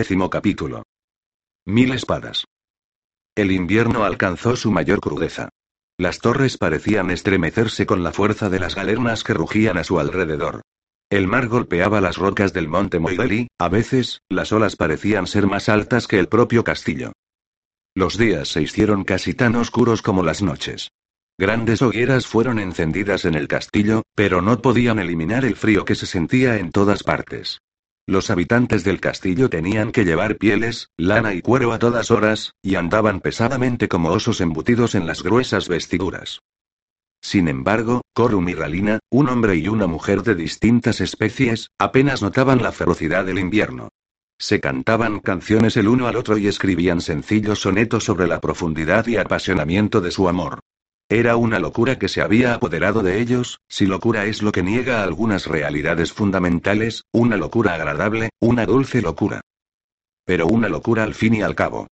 Décimo capítulo. Mil espadas. El invierno alcanzó su mayor crudeza. Las torres parecían estremecerse con la fuerza de las galernas que rugían a su alrededor. El mar golpeaba las rocas del monte Moideli, a veces, las olas parecían ser más altas que el propio castillo. Los días se hicieron casi tan oscuros como las noches. Grandes hogueras fueron encendidas en el castillo, pero no podían eliminar el frío que se sentía en todas partes. Los habitantes del castillo tenían que llevar pieles, lana y cuero a todas horas, y andaban pesadamente como osos embutidos en las gruesas vestiduras. Sin embargo, Corum y Ralina, un hombre y una mujer de distintas especies, apenas notaban la ferocidad del invierno. Se cantaban canciones el uno al otro y escribían sencillos sonetos sobre la profundidad y apasionamiento de su amor. Era una locura que se había apoderado de ellos, si locura es lo que niega algunas realidades fundamentales, una locura agradable, una dulce locura. Pero una locura al fin y al cabo.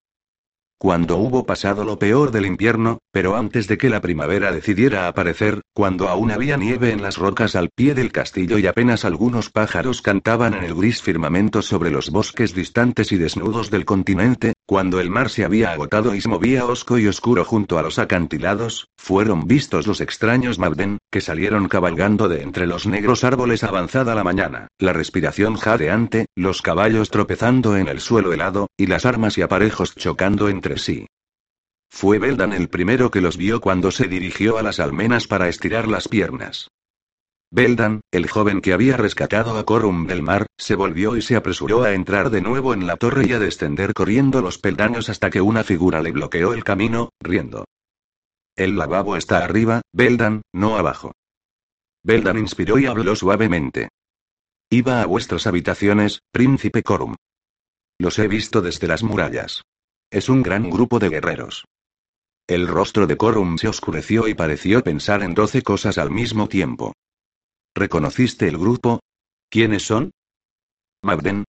Cuando hubo pasado lo peor del invierno, pero antes de que la primavera decidiera aparecer, cuando aún había nieve en las rocas al pie del castillo y apenas algunos pájaros cantaban en el gris firmamento sobre los bosques distantes y desnudos del continente, cuando el mar se había agotado y se movía hosco y oscuro junto a los acantilados, fueron vistos los extraños Mabden, que salieron cabalgando de entre los negros árboles avanzada la mañana, la respiración jadeante, los caballos tropezando en el suelo helado, y las armas y aparejos chocando entre sí. Fue Beldan el primero que los vio cuando se dirigió a las almenas para estirar las piernas. Beldan, el joven que había rescatado a Corum del mar, se volvió y se apresuró a entrar de nuevo en la torre y a descender corriendo los peldaños hasta que una figura le bloqueó el camino, riendo. El lavabo está arriba, Beldan, no abajo. Beldan inspiró y habló suavemente. Iba a vuestras habitaciones, príncipe Corum. Los he visto desde las murallas. Es un gran grupo de guerreros. El rostro de Corum se oscureció y pareció pensar en doce cosas al mismo tiempo. ¿Reconociste el grupo? ¿Quiénes son? Mabden.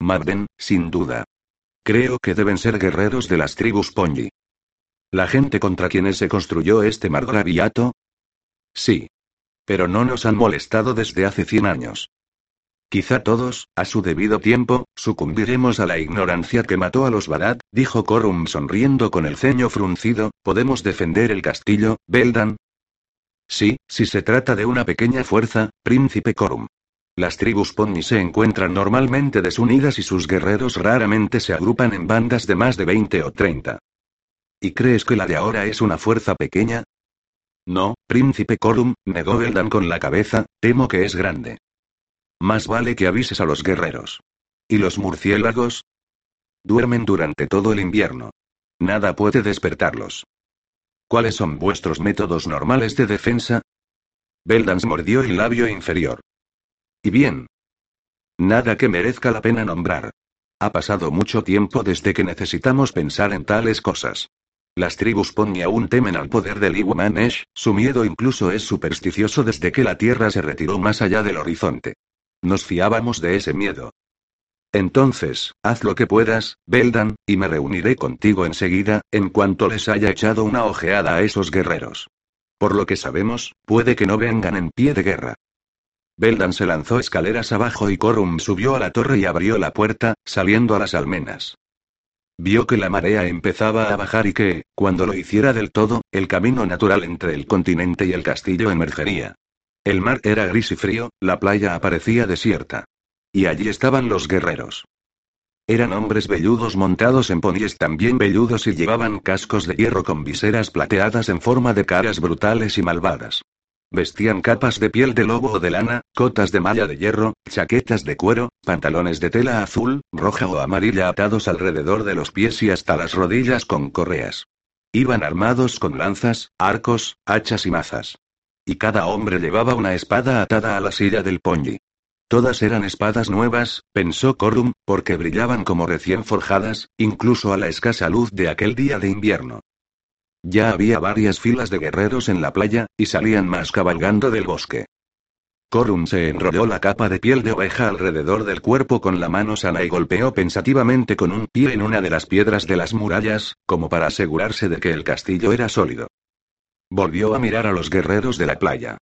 Mabden, sin duda. Creo que deben ser guerreros de las tribus Ponji. ¿La gente contra quienes se construyó este margraviato? Sí. Pero no nos han molestado desde hace cien años. Quizá todos, a su debido tiempo, sucumbiremos a la ignorancia que mató a los Barat, dijo Corum sonriendo con el ceño fruncido, ¿podemos defender el castillo, Beldan? Sí, si se trata de una pequeña fuerza, príncipe Corum. Las tribus Pony se encuentran normalmente desunidas y sus guerreros raramente se agrupan en bandas de más de 20 o 30. ¿Y crees que la de ahora es una fuerza pequeña? No, príncipe Corum, negó Beldan con la cabeza, temo que es grande. Más vale que avises a los guerreros. ¿Y los murciélagos? Duermen durante todo el invierno. Nada puede despertarlos. ¿Cuáles son vuestros métodos normales de defensa? Beldans mordió el labio inferior. Y bien. Nada que merezca la pena nombrar. Ha pasado mucho tiempo desde que necesitamos pensar en tales cosas. Las tribus Pony aún temen al poder del Iwamanesh, su miedo incluso es supersticioso desde que la Tierra se retiró más allá del horizonte. Nos fiábamos de ese miedo. Entonces, haz lo que puedas, Beldan, y me reuniré contigo enseguida, en cuanto les haya echado una ojeada a esos guerreros. Por lo que sabemos, puede que no vengan en pie de guerra. Beldan se lanzó escaleras abajo y Corum subió a la torre y abrió la puerta, saliendo a las almenas. Vio que la marea empezaba a bajar y que, cuando lo hiciera del todo, el camino natural entre el continente y el castillo emergería. El mar era gris y frío, la playa aparecía desierta. Y allí estaban los guerreros. Eran hombres velludos montados en ponies también velludos y llevaban cascos de hierro con viseras plateadas en forma de caras brutales y malvadas. Vestían capas de piel de lobo o de lana, cotas de malla de hierro, chaquetas de cuero, pantalones de tela azul, roja o amarilla atados alrededor de los pies y hasta las rodillas con correas. Iban armados con lanzas, arcos, hachas y mazas. Y cada hombre llevaba una espada atada a la silla del ponji. Todas eran espadas nuevas, pensó Corum, porque brillaban como recién forjadas, incluso a la escasa luz de aquel día de invierno. Ya había varias filas de guerreros en la playa, y salían más cabalgando del bosque. Corum se enrolló la capa de piel de oveja alrededor del cuerpo con la mano sana y golpeó pensativamente con un pie en una de las piedras de las murallas, como para asegurarse de que el castillo era sólido. Volvió a mirar a los guerreros de la playa.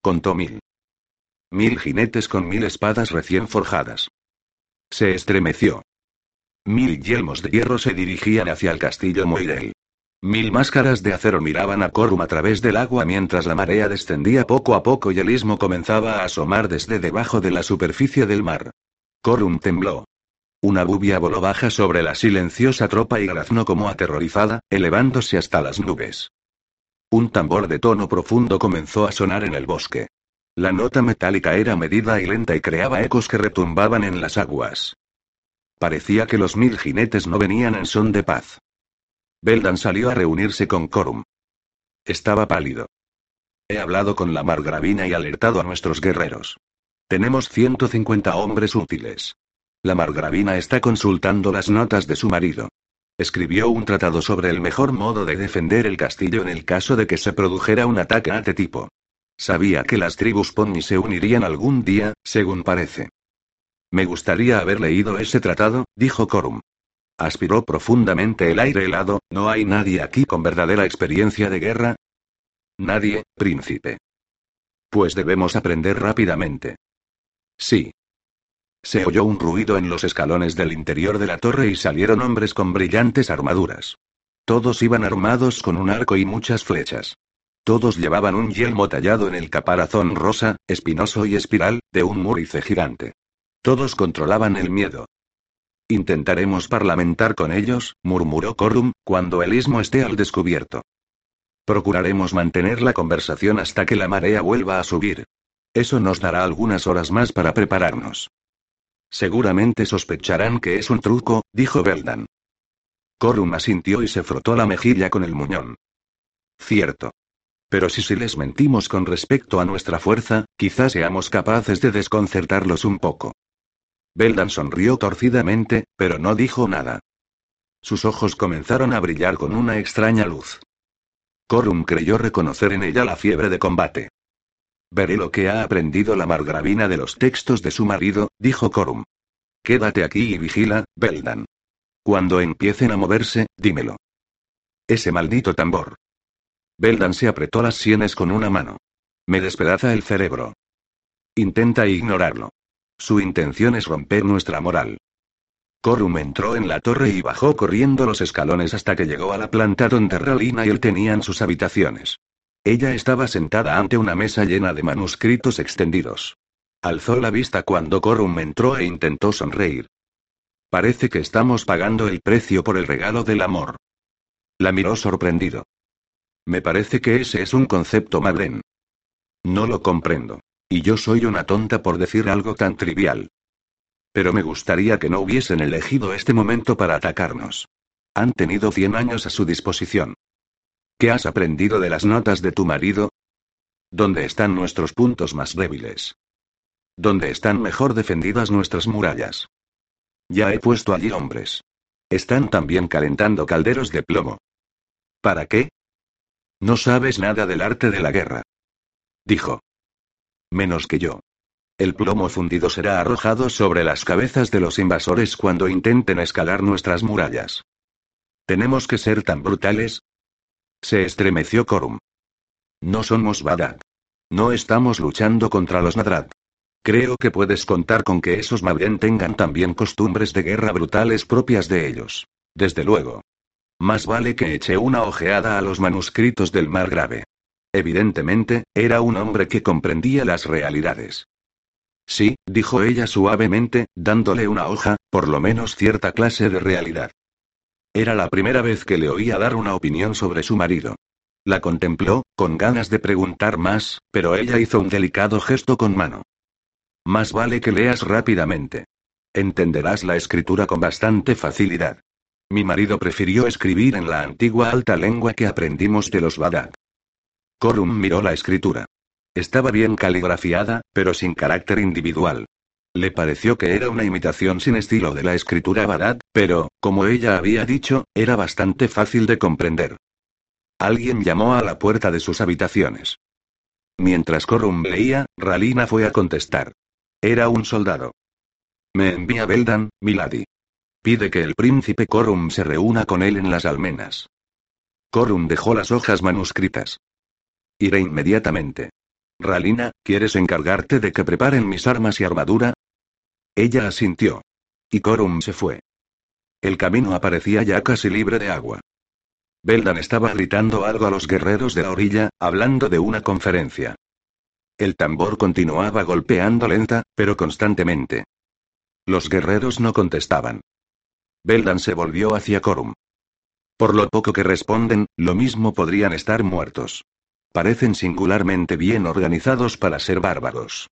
Contó mil. Mil jinetes con mil espadas recién forjadas. Se estremeció. Mil yelmos de hierro se dirigían hacia el castillo Moirel. Mil máscaras de acero miraban a Corum a través del agua mientras la marea descendía poco a poco y el istmo comenzaba a asomar desde debajo de la superficie del mar. Corum tembló. Una bubia voló baja sobre la silenciosa tropa y graznó como aterrorizada, elevándose hasta las nubes. Un tambor de tono profundo comenzó a sonar en el bosque. La nota metálica era medida y lenta y creaba ecos que retumbaban en las aguas. Parecía que los mil jinetes no venían en son de paz. Beldan salió a reunirse con Corum. Estaba pálido. He hablado con la margravina y alertado a nuestros guerreros. Tenemos 150 hombres útiles. La margravina está consultando las notas de su marido. Escribió un tratado sobre el mejor modo de defender el castillo en el caso de que se produjera un ataque a este tipo. Sabía que las tribus Pony se unirían algún día, según parece. Me gustaría haber leído ese tratado, dijo Corum. Aspiró profundamente el aire helado, ¿no hay nadie aquí con verdadera experiencia de guerra? Nadie, príncipe. Pues debemos aprender rápidamente. Sí. Se oyó un ruido en los escalones del interior de la torre y salieron hombres con brillantes armaduras. Todos iban armados con un arco y muchas flechas. Todos llevaban un yelmo tallado en el caparazón rosa, espinoso y espiral, de un múrice gigante. Todos controlaban el miedo. Intentaremos parlamentar con ellos, murmuró Corum, cuando el istmo esté al descubierto. Procuraremos mantener la conversación hasta que la marea vuelva a subir. Eso nos dará algunas horas más para prepararnos. Seguramente sospecharán que es un truco, dijo Beldan. Corum asintió y se frotó la mejilla con el muñón. Cierto. Pero si si les mentimos con respecto a nuestra fuerza, quizás seamos capaces de desconcertarlos un poco. Beldan sonrió torcidamente, pero no dijo nada. Sus ojos comenzaron a brillar con una extraña luz. Corum creyó reconocer en ella la fiebre de combate. Veré lo que ha aprendido la margravina de los textos de su marido, dijo Corum. Quédate aquí y vigila, Beldan. Cuando empiecen a moverse, dímelo. Ese maldito tambor. Beldan se apretó las sienes con una mano. Me despedaza el cerebro. Intenta ignorarlo. Su intención es romper nuestra moral. Corum entró en la torre y bajó corriendo los escalones hasta que llegó a la planta donde Ralina y él tenían sus habitaciones. Ella estaba sentada ante una mesa llena de manuscritos extendidos. Alzó la vista cuando Corum entró e intentó sonreír. Parece que estamos pagando el precio por el regalo del amor. La miró sorprendido. Me parece que ese es un concepto madren. No lo comprendo. Y yo soy una tonta por decir algo tan trivial. Pero me gustaría que no hubiesen elegido este momento para atacarnos. Han tenido cien años a su disposición. ¿Qué has aprendido de las notas de tu marido? ¿Dónde están nuestros puntos más débiles? ¿Dónde están mejor defendidas nuestras murallas? Ya he puesto allí hombres. Están también calentando calderos de plomo. ¿Para qué? No sabes nada del arte de la guerra. Dijo. Menos que yo. El plomo fundido será arrojado sobre las cabezas de los invasores cuando intenten escalar nuestras murallas. ¿Tenemos que ser tan brutales? Se estremeció Corum. No somos Badak. No estamos luchando contra los Nadrat. Creo que puedes contar con que esos Mabren tengan también costumbres de guerra brutales propias de ellos. Desde luego. Más vale que eche una ojeada a los manuscritos del Mar Grave. Evidentemente, era un hombre que comprendía las realidades. Sí, dijo ella suavemente, dándole una hoja, por lo menos cierta clase de realidad. Era la primera vez que le oía dar una opinión sobre su marido. La contempló, con ganas de preguntar más, pero ella hizo un delicado gesto con mano. Más vale que leas rápidamente. Entenderás la escritura con bastante facilidad. Mi marido prefirió escribir en la antigua alta lengua que aprendimos de los Badak. Corum miró la escritura. Estaba bien caligrafiada, pero sin carácter individual. Le pareció que era una imitación sin estilo de la escritura Barat, pero, como ella había dicho, era bastante fácil de comprender. Alguien llamó a la puerta de sus habitaciones. Mientras Corum leía, Ralina fue a contestar. Era un soldado. Me envía Beldan, Milady. Pide que el príncipe Corum se reúna con él en las almenas. Corum dejó las hojas manuscritas. Iré inmediatamente. Ralina, ¿quieres encargarte de que preparen mis armas y armadura? Ella asintió. Y Corum se fue. El camino aparecía ya casi libre de agua. Beldan estaba gritando algo a los guerreros de la orilla, hablando de una conferencia. El tambor continuaba golpeando lenta, pero constantemente. Los guerreros no contestaban. Beldan se volvió hacia Corum. Por lo poco que responden, lo mismo podrían estar muertos. Parecen singularmente bien organizados para ser bárbaros.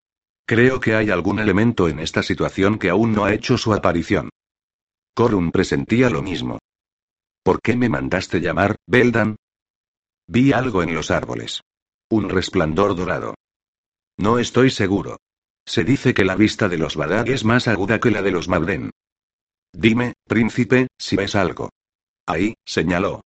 Creo que hay algún elemento en esta situación que aún no ha hecho su aparición. Corum presentía lo mismo. ¿Por qué me mandaste llamar, Beldan? Vi algo en los árboles. Un resplandor dorado. No estoy seguro. Se dice que la vista de los Badag es más aguda que la de los Mabden. Dime, príncipe, si ves algo. Ahí, señaló.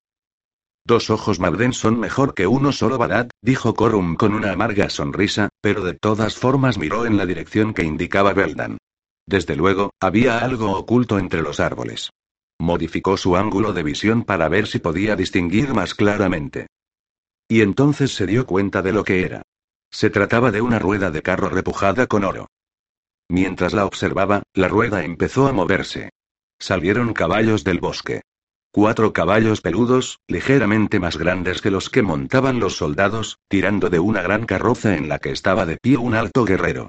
Dos ojos Mabden son mejor que uno solo Badat, dijo Corum con una amarga sonrisa, pero de todas formas miró en la dirección que indicaba Beldan. Desde luego, había algo oculto entre los árboles. Modificó su ángulo de visión para ver si podía distinguir más claramente. Y entonces se dio cuenta de lo que era. Se trataba de una rueda de carro repujada con oro. Mientras la observaba, la rueda empezó a moverse. Salieron caballos del bosque. Cuatro caballos peludos, ligeramente más grandes que los que montaban los soldados, tirando de una gran carroza en la que estaba de pie un alto guerrero.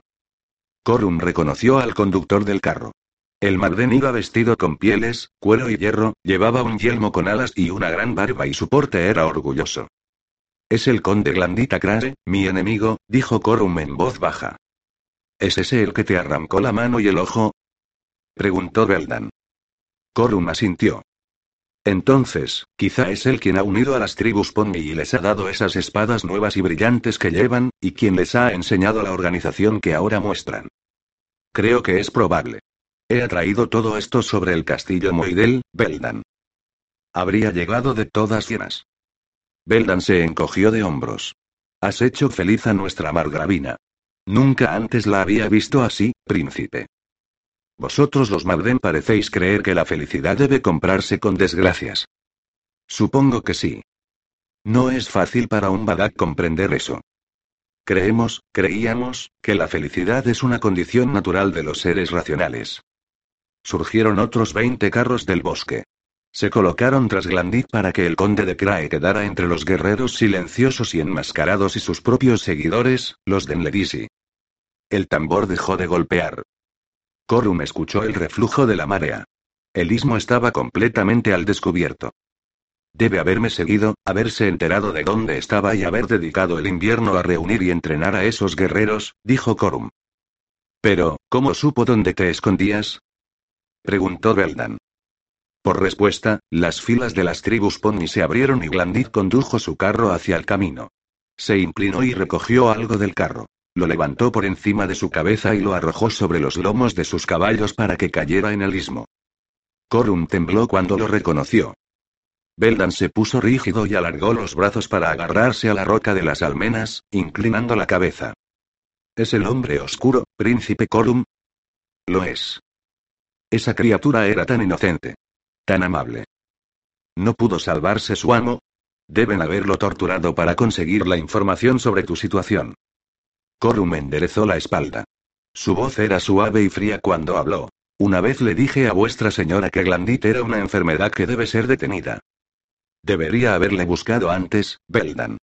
Corum reconoció al conductor del carro. El Marden iba vestido con pieles, cuero y hierro, llevaba un yelmo con alas y una gran barba y su porte era orgulloso. Es el conde Glandita Crase, mi enemigo, dijo Corum en voz baja. ¿Es ese el que te arrancó la mano y el ojo? preguntó Beldan. Corum asintió. Entonces, quizá es él quien ha unido a las tribus Pony y les ha dado esas espadas nuevas y brillantes que llevan, y quien les ha enseñado la organización que ahora muestran. Creo que es probable. He atraído todo esto sobre el castillo Moidel, Beldan. Habría llegado de todas llenas. Beldan se encogió de hombros. Has hecho feliz a nuestra margravina. Nunca antes la había visto así, príncipe. Vosotros los Malden parecéis creer que la felicidad debe comprarse con desgracias. Supongo que sí. No es fácil para un Badak comprender eso. Creemos, creíamos, que la felicidad es una condición natural de los seres racionales. Surgieron otros 20 carros del bosque. Se colocaron tras Glandit para que el conde de Krae quedara entre los guerreros silenciosos y enmascarados y sus propios seguidores, los de Enledisi. El tambor dejó de golpear. Corum escuchó el reflujo de la marea. El istmo estaba completamente al descubierto. Debe haberme seguido, haberse enterado de dónde estaba y haber dedicado el invierno a reunir y entrenar a esos guerreros, dijo Corum. Pero, ¿cómo supo dónde te escondías? preguntó Beldan. Por respuesta, las filas de las tribus Pony se abrieron y Glandit condujo su carro hacia el camino. Se inclinó y recogió algo del carro. Lo levantó por encima de su cabeza y lo arrojó sobre los lomos de sus caballos para que cayera en el istmo. Corum tembló cuando lo reconoció. Beldan se puso rígido y alargó los brazos para agarrarse a la roca de las almenas, inclinando la cabeza. ¿Es el hombre oscuro, príncipe Corum? Lo es. Esa criatura era tan inocente. Tan amable. ¿No pudo salvarse su amo? Deben haberlo torturado para conseguir la información sobre tu situación. Corum enderezó la espalda. Su voz era suave y fría cuando habló. Una vez le dije a vuestra señora que Glandit era una enfermedad que debe ser detenida. Debería haberle buscado antes, Beldan.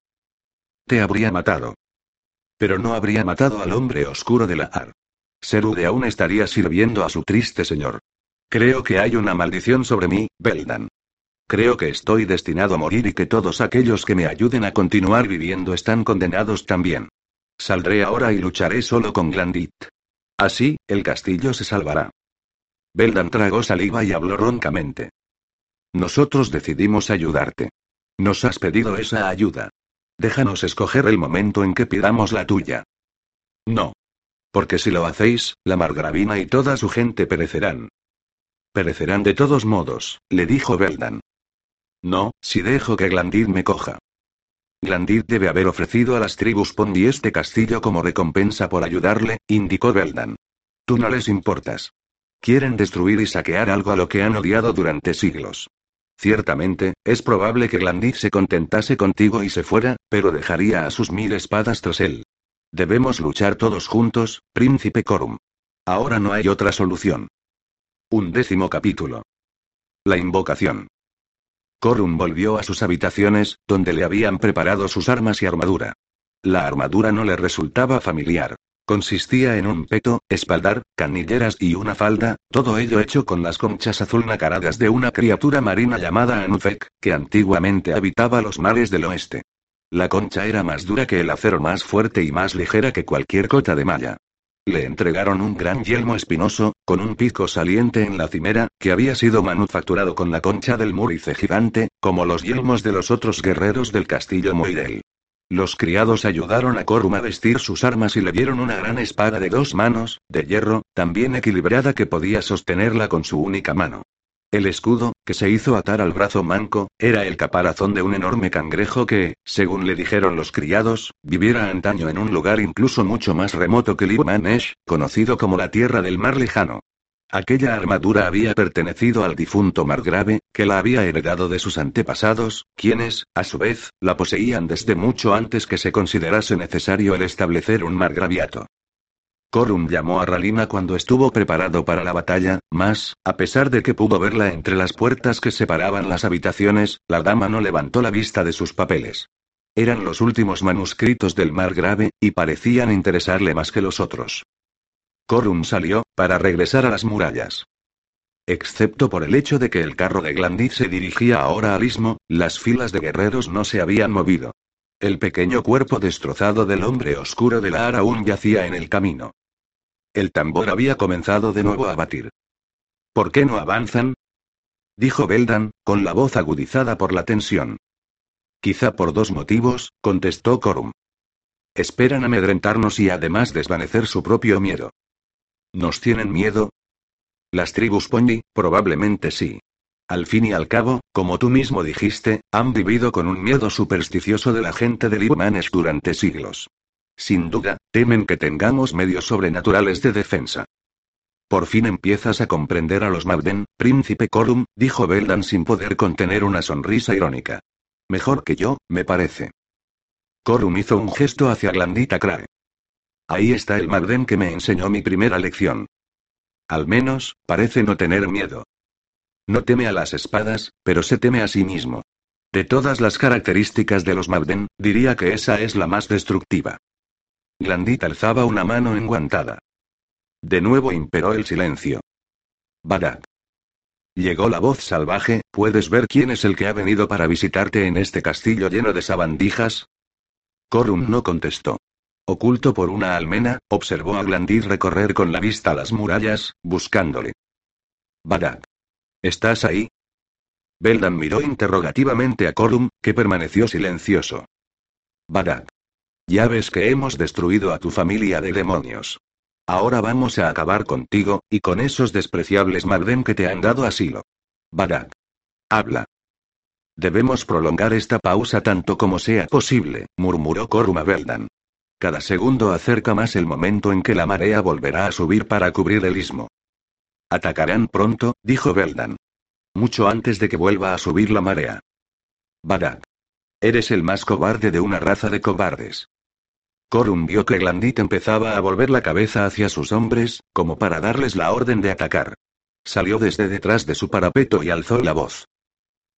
Te habría matado. Pero no habría matado al hombre oscuro de la Ar. Serude aún estaría sirviendo a su triste señor. Creo que hay una maldición sobre mí, Beldan. Creo que estoy destinado a morir y que todos aquellos que me ayuden a continuar viviendo están condenados también. Saldré ahora y lucharé solo con Glandit. Así, el castillo se salvará. Beldan tragó saliva y habló roncamente. Nosotros decidimos ayudarte. Nos has pedido esa ayuda. Déjanos escoger el momento en que pidamos la tuya. No. Porque si lo hacéis, la margravina y toda su gente perecerán. Perecerán de todos modos, le dijo Beldan. No, si dejo que Glandit me coja. Glandit debe haber ofrecido a las tribus Pondi este castillo como recompensa por ayudarle, indicó Beldan. Tú no les importas. Quieren destruir y saquear algo a lo que han odiado durante siglos. Ciertamente, es probable que Glandit se contentase contigo y se fuera, pero dejaría a sus mil espadas tras él. Debemos luchar todos juntos, príncipe Corum. Ahora no hay otra solución. Un décimo capítulo. La invocación. Corun volvió a sus habitaciones, donde le habían preparado sus armas y armadura. La armadura no le resultaba familiar. Consistía en un peto, espaldar, canilleras y una falda, todo ello hecho con las conchas azul nacaradas de una criatura marina llamada Anufek, que antiguamente habitaba los mares del oeste. La concha era más dura que el acero, más fuerte y más ligera que cualquier cota de malla. Le entregaron un gran yelmo espinoso, con un pico saliente en la cimera, que había sido manufacturado con la concha del murice gigante, como los yelmos de los otros guerreros del castillo Moirel. Los criados ayudaron a Corum a vestir sus armas y le dieron una gran espada de dos manos, de hierro, tan bien equilibrada que podía sostenerla con su única mano. El escudo, que se hizo atar al brazo manco, era el caparazón de un enorme cangrejo que, según le dijeron los criados, viviera antaño en un lugar incluso mucho más remoto que Limanesh, conocido como la Tierra del Mar Lejano. Aquella armadura había pertenecido al difunto Margrave, que la había heredado de sus antepasados, quienes, a su vez, la poseían desde mucho antes que se considerase necesario el establecer un margraviato. Corum llamó a Ralina cuando estuvo preparado para la batalla, mas, a pesar de que pudo verla entre las puertas que separaban las habitaciones, la dama no levantó la vista de sus papeles. Eran los últimos manuscritos del Margrave, y parecían interesarle más que los otros. Corum salió, para regresar a las murallas. Excepto por el hecho de que el carro de Glandit se dirigía ahora al istmo, las filas de guerreros no se habían movido. El pequeño cuerpo destrozado del hombre oscuro de la Ara aún yacía en el camino. El tambor había comenzado de nuevo a batir. ¿Por qué no avanzan? dijo Beldan, con la voz agudizada por la tensión. Quizá por dos motivos, contestó Corum. Esperan amedrentarnos y además desvanecer su propio miedo. ¿Nos tienen miedo? Las tribus Pony, probablemente sí. Al fin y al cabo, como tú mismo dijiste, han vivido con un miedo supersticioso de la gente de Libanes durante siglos. Sin duda, temen que tengamos medios sobrenaturales de defensa. Por fin empiezas a comprender a los Malden, príncipe Corum, dijo Beldan sin poder contener una sonrisa irónica. Mejor que yo, me parece. Corum hizo un gesto hacia Glandita Crae. Ahí está el Magden que me enseñó mi primera lección. Al menos, parece no tener miedo. No teme a las espadas, pero se teme a sí mismo. De todas las características de los Magden, diría que esa es la más destructiva. Glandit alzaba una mano enguantada. De nuevo imperó el silencio. Barak. Llegó la voz salvaje, ¿puedes ver quién es el que ha venido para visitarte en este castillo lleno de sabandijas? Corum no contestó. Oculto por una almena, observó a Glandir recorrer con la vista las murallas, buscándole. Barak. ¿Estás ahí? Beldan miró interrogativamente a Corum, que permaneció silencioso. Barak. Ya ves que hemos destruido a tu familia de demonios. Ahora vamos a acabar contigo, y con esos despreciables Magden que te han dado asilo. Barak. Habla. Debemos prolongar esta pausa tanto como sea posible, murmuró Corum a Beldan. Cada segundo acerca más el momento en que la marea volverá a subir para cubrir el istmo. Atacarán pronto, dijo Beldan. Mucho antes de que vuelva a subir la marea. Barak. Eres el más cobarde de una raza de cobardes. Corum vio que Glandit empezaba a volver la cabeza hacia sus hombres, como para darles la orden de atacar. Salió desde detrás de su parapeto y alzó la voz.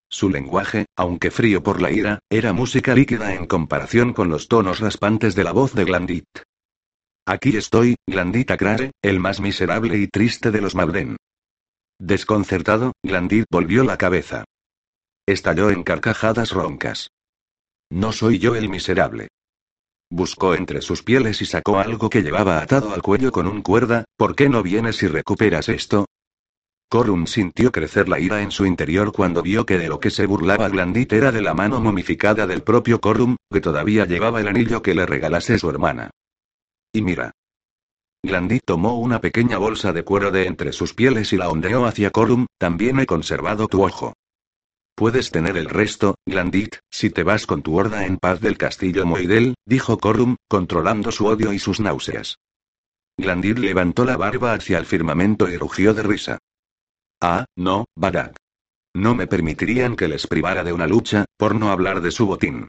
Su lenguaje, aunque frío por la ira, era música líquida en comparación con los tonos raspantes de la voz de Glandit. Aquí estoy, Glandit Acrare, el más miserable y triste de los Malden. Desconcertado, Glandit volvió la cabeza. Estalló en carcajadas roncas. No soy yo el miserable. Buscó entre sus pieles y sacó algo que llevaba atado al cuello con un cuerda, ¿por qué no vienes y recuperas esto? Corum sintió crecer la ira en su interior cuando vio que de lo que se burlaba Glandit era de la mano momificada del propio Corum, que todavía llevaba el anillo que le regalase su hermana. Y mira. Glandit tomó una pequeña bolsa de cuero de entre sus pieles y la ondeó hacia Corum, también he conservado tu ojo. Puedes tener el resto, Glandit, si te vas con tu horda en paz del castillo Moidel, dijo Corum, controlando su odio y sus náuseas. Glandit levantó la barba hacia el firmamento y rugió de risa. Ah, no, Barak. No me permitirían que les privara de una lucha, por no hablar de su botín.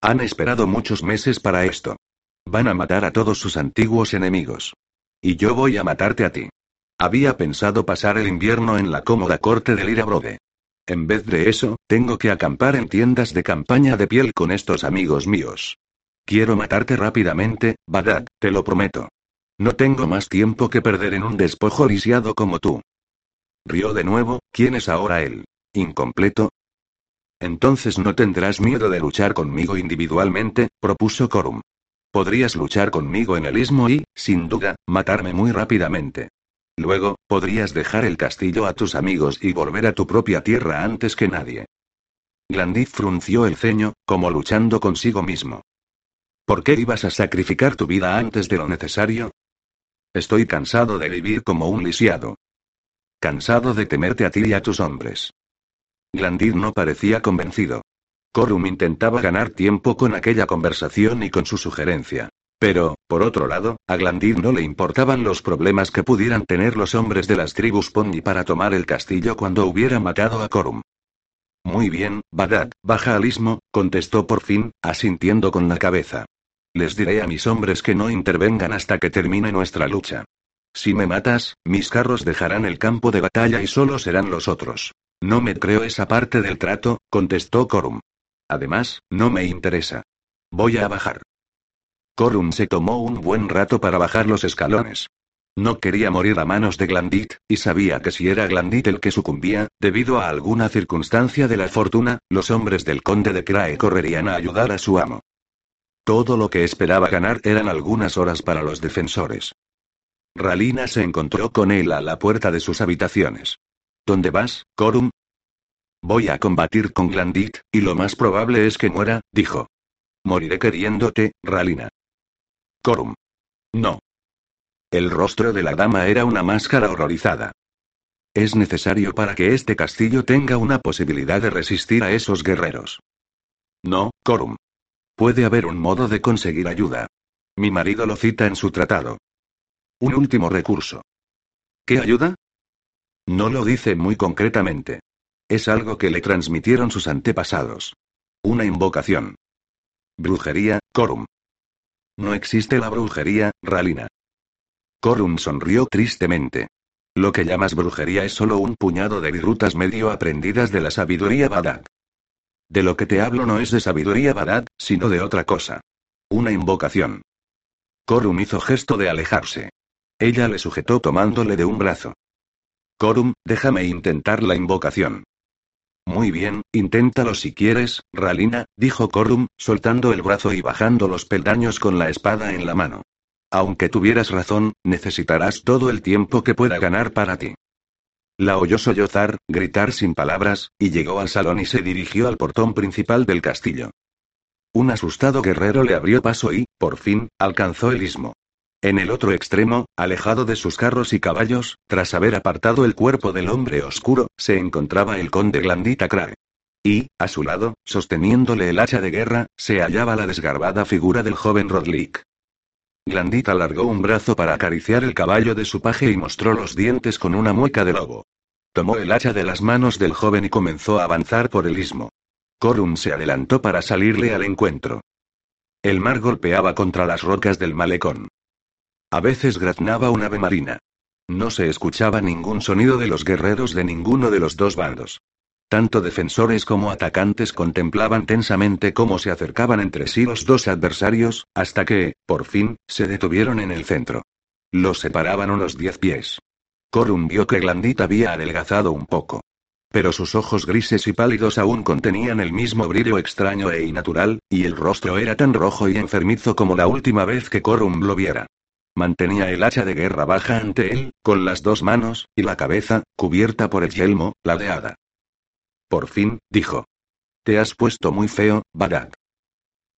Han esperado muchos meses para esto. Van a matar a todos sus antiguos enemigos. Y yo voy a matarte a ti. Había pensado pasar el invierno en la cómoda corte del Irabrode. En vez de eso, tengo que acampar en tiendas de campaña de piel con estos amigos míos. Quiero matarte rápidamente, Badad, te lo prometo. No tengo más tiempo que perder en un despojo lisiado como tú. Rió de nuevo, ¿quién es ahora él? ¿Incompleto? Entonces no tendrás miedo de luchar conmigo individualmente, propuso Corum. Podrías luchar conmigo en el istmo y, sin duda, matarme muy rápidamente. Luego, podrías dejar el castillo a tus amigos y volver a tu propia tierra antes que nadie. Glandit frunció el ceño, como luchando consigo mismo. ¿Por qué ibas a sacrificar tu vida antes de lo necesario? Estoy cansado de vivir como un lisiado. Cansado de temerte a ti y a tus hombres. Glandit no parecía convencido. Corum intentaba ganar tiempo con aquella conversación y con su sugerencia. Pero, por otro lado, a Glandit no le importaban los problemas que pudieran tener los hombres de las tribus Pony para tomar el castillo cuando hubiera matado a Corum. Muy bien, Badad, baja al istmo, contestó por fin, asintiendo con la cabeza. Les diré a mis hombres que no intervengan hasta que termine nuestra lucha. Si me matas, mis carros dejarán el campo de batalla y solo serán los otros. No me creo esa parte del trato, contestó Corum. Además, no me interesa. Voy a bajar. Corum se tomó un buen rato para bajar los escalones. No quería morir a manos de Glandit, y sabía que si era Glandit el que sucumbía, debido a alguna circunstancia de la fortuna, los hombres del conde de Crae correrían a ayudar a su amo. Todo lo que esperaba ganar eran algunas horas para los defensores. Ralina se encontró con él a la puerta de sus habitaciones. ¿Dónde vas, Corum? Voy a combatir con Glandit, y lo más probable es que muera, dijo. Moriré queriéndote, Ralina. Corum. No. El rostro de la dama era una máscara horrorizada. Es necesario para que este castillo tenga una posibilidad de resistir a esos guerreros. No, Corum. Puede haber un modo de conseguir ayuda. Mi marido lo cita en su tratado. Un último recurso. ¿Qué ayuda? No lo dice muy concretamente. Es algo que le transmitieron sus antepasados. Una invocación. Brujería, Corum. No existe la brujería, Ralina. Corum sonrió tristemente. Lo que llamas brujería es solo un puñado de virutas medio aprendidas de la sabiduría Badad. De lo que te hablo no es de sabiduría Badad, sino de otra cosa. Una invocación. Corum hizo gesto de alejarse. Ella le sujetó tomándole de un brazo. Corum, déjame intentar la invocación. Muy bien, inténtalo si quieres, Ralina, dijo Corum, soltando el brazo y bajando los peldaños con la espada en la mano. Aunque tuvieras razón, necesitarás todo el tiempo que pueda ganar para ti. La oyó sollozar, gritar sin palabras, y llegó al salón y se dirigió al portón principal del castillo. Un asustado guerrero le abrió paso y, por fin, alcanzó el istmo. En el otro extremo, alejado de sus carros y caballos, tras haber apartado el cuerpo del hombre oscuro, se encontraba el conde Glandita Crae. Y, a su lado, sosteniéndole el hacha de guerra, se hallaba la desgarbada figura del joven Rodlick. Glandit alargó un brazo para acariciar el caballo de su paje y mostró los dientes con una mueca de lobo. Tomó el hacha de las manos del joven y comenzó a avanzar por el istmo. Corum se adelantó para salirle al encuentro. El mar golpeaba contra las rocas del malecón. A veces graznaba un ave marina. No se escuchaba ningún sonido de los guerreros de ninguno de los dos bandos. Tanto defensores como atacantes contemplaban tensamente cómo se acercaban entre sí los dos adversarios, hasta que, por fin, se detuvieron en el centro. Los separaban unos diez pies. Corum vio que Glandit había adelgazado un poco. Pero sus ojos grises y pálidos aún contenían el mismo brillo extraño e innatural, y el rostro era tan rojo y enfermizo como la última vez que Corum lo viera. Mantenía el hacha de guerra baja ante él, con las dos manos, y la cabeza, cubierta por el yelmo, ladeada. Por fin, dijo. Te has puesto muy feo, Badad.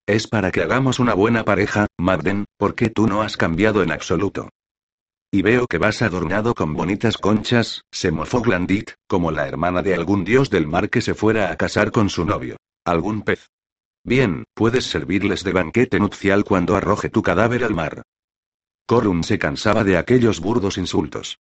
Es para que hagamos una buena pareja, Magden, porque tú no has cambiado en absoluto. Y veo que vas adornado con bonitas conchas, se mofó Glandit, como la hermana de algún dios del mar que se fuera a casar con su novio. Algún pez. Bien, puedes servirles de banquete nupcial cuando arroje tu cadáver al mar. Corum se cansaba de aquellos burdos insultos.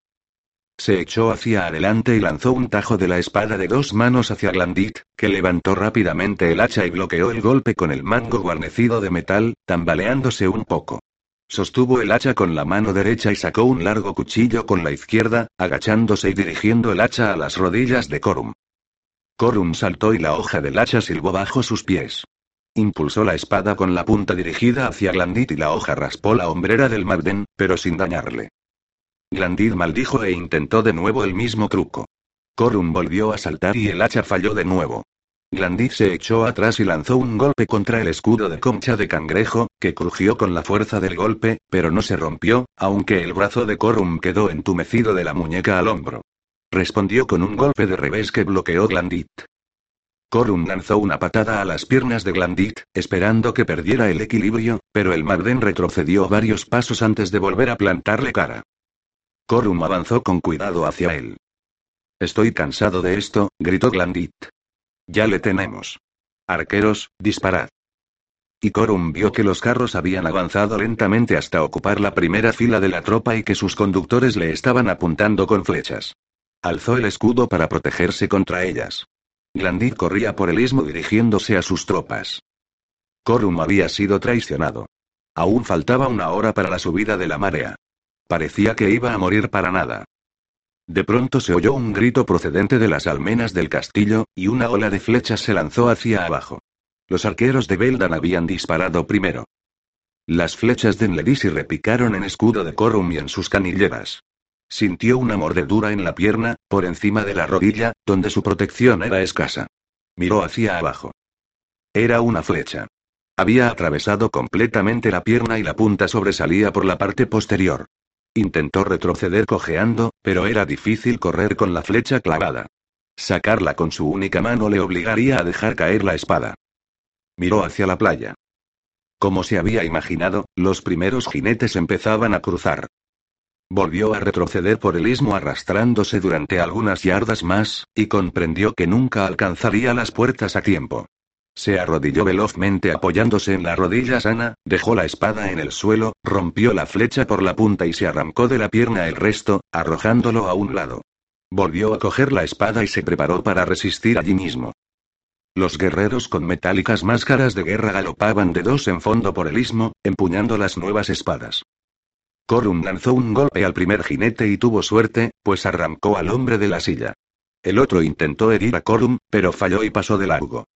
Se echó hacia adelante y lanzó un tajo de la espada de dos manos hacia Glandit, que levantó rápidamente el hacha y bloqueó el golpe con el mango guarnecido de metal, tambaleándose un poco. Sostuvo el hacha con la mano derecha y sacó un largo cuchillo con la izquierda, agachándose y dirigiendo el hacha a las rodillas de Corum. Corum saltó y la hoja del hacha silbó bajo sus pies. Impulsó la espada con la punta dirigida hacia Glandit y la hoja raspó la hombrera del Magden, pero sin dañarle. Glandit maldijo e intentó de nuevo el mismo truco. Corum volvió a saltar y el hacha falló de nuevo. Glandit se echó atrás y lanzó un golpe contra el escudo de concha de cangrejo, que crujió con la fuerza del golpe, pero no se rompió, aunque el brazo de Corum quedó entumecido de la muñeca al hombro. Respondió con un golpe de revés que bloqueó Glandit. Corum lanzó una patada a las piernas de Glandit, esperando que perdiera el equilibrio, pero el Magden retrocedió varios pasos antes de volver a plantarle cara. Corum avanzó con cuidado hacia él. Estoy cansado de esto, gritó Glandit. Ya le tenemos. Arqueros, disparad. Y Corum vio que los carros habían avanzado lentamente hasta ocupar la primera fila de la tropa y que sus conductores le estaban apuntando con flechas. Alzó el escudo para protegerse contra ellas. Glandit corría por el istmo dirigiéndose a sus tropas. Corum había sido traicionado. Aún faltaba una hora para la subida de la marea. Parecía que iba a morir para nada. De pronto se oyó un grito procedente de las almenas del castillo, y una ola de flechas se lanzó hacia abajo. Los arqueros de Beldan habían disparado primero. Las flechas de Enledisi repicaron en escudo de Corum y en sus canilleras. Sintió una mordedura en la pierna, por encima de la rodilla, donde su protección era escasa. Miró hacia abajo. Era una flecha. Había atravesado completamente la pierna y la punta sobresalía por la parte posterior. Intentó retroceder cojeando, pero era difícil correr con la flecha clavada. Sacarla con su única mano le obligaría a dejar caer la espada. Miró hacia la playa. Como se había imaginado, los primeros jinetes empezaban a cruzar. Volvió a retroceder por el istmo arrastrándose durante algunas yardas más, y comprendió que nunca alcanzaría las puertas a tiempo. Se arrodilló velozmente apoyándose en la rodilla sana, dejó la espada en el suelo, rompió la flecha por la punta y se arrancó de la pierna el resto, arrojándolo a un lado. Volvió a coger la espada y se preparó para resistir allí mismo. Los guerreros con metálicas máscaras de guerra galopaban de dos en fondo por el istmo, empuñando las nuevas espadas. Corum lanzó un golpe al primer jinete y tuvo suerte, pues arrancó al hombre de la silla. El otro intentó herir a Corum, pero falló y pasó de largo.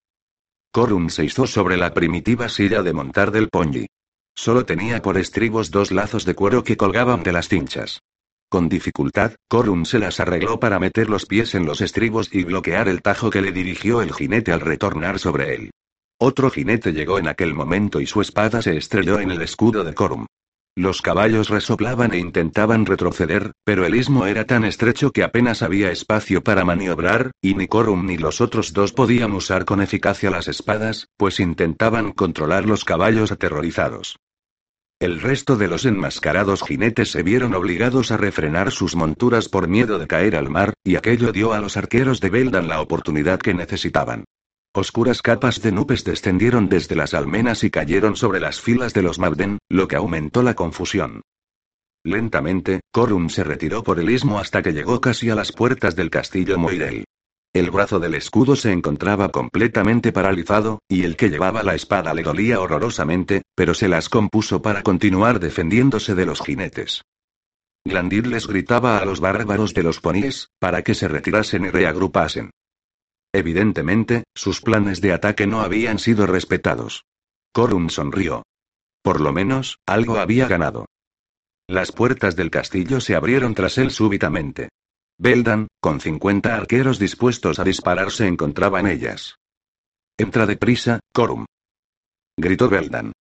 Corum se hizo sobre la primitiva silla de montar del ponji. Solo tenía por estribos dos lazos de cuero que colgaban de las cinchas. Con dificultad, Corum se las arregló para meter los pies en los estribos y bloquear el tajo que le dirigió el jinete al retornar sobre él. Otro jinete llegó en aquel momento y su espada se estrelló en el escudo de Corum. Los caballos resoplaban e intentaban retroceder, pero el istmo era tan estrecho que apenas había espacio para maniobrar, y ni Corum ni los otros dos podían usar con eficacia las espadas, pues intentaban controlar los caballos aterrorizados. El resto de los enmascarados jinetes se vieron obligados a refrenar sus monturas por miedo de caer al mar, y aquello dio a los arqueros de Beldan la oportunidad que necesitaban. Oscuras capas de nubes descendieron desde las almenas y cayeron sobre las filas de los Mabden, lo que aumentó la confusión. Lentamente, Corum se retiró por el istmo hasta que llegó casi a las puertas del castillo Moirel. El brazo del escudo se encontraba completamente paralizado, y el que llevaba la espada le dolía horrorosamente, pero se las compuso para continuar defendiéndose de los jinetes. Glandil les gritaba a los bárbaros de los poníes, para que se retirasen y reagrupasen. Evidentemente, sus planes de ataque no habían sido respetados. Corum sonrió. Por lo menos, algo había ganado. Las puertas del castillo se abrieron tras él súbitamente. Beldan, con 50 arqueros dispuestos a disparar, se encontraba en ellas. Entra deprisa, Corum. Gritó Beldan.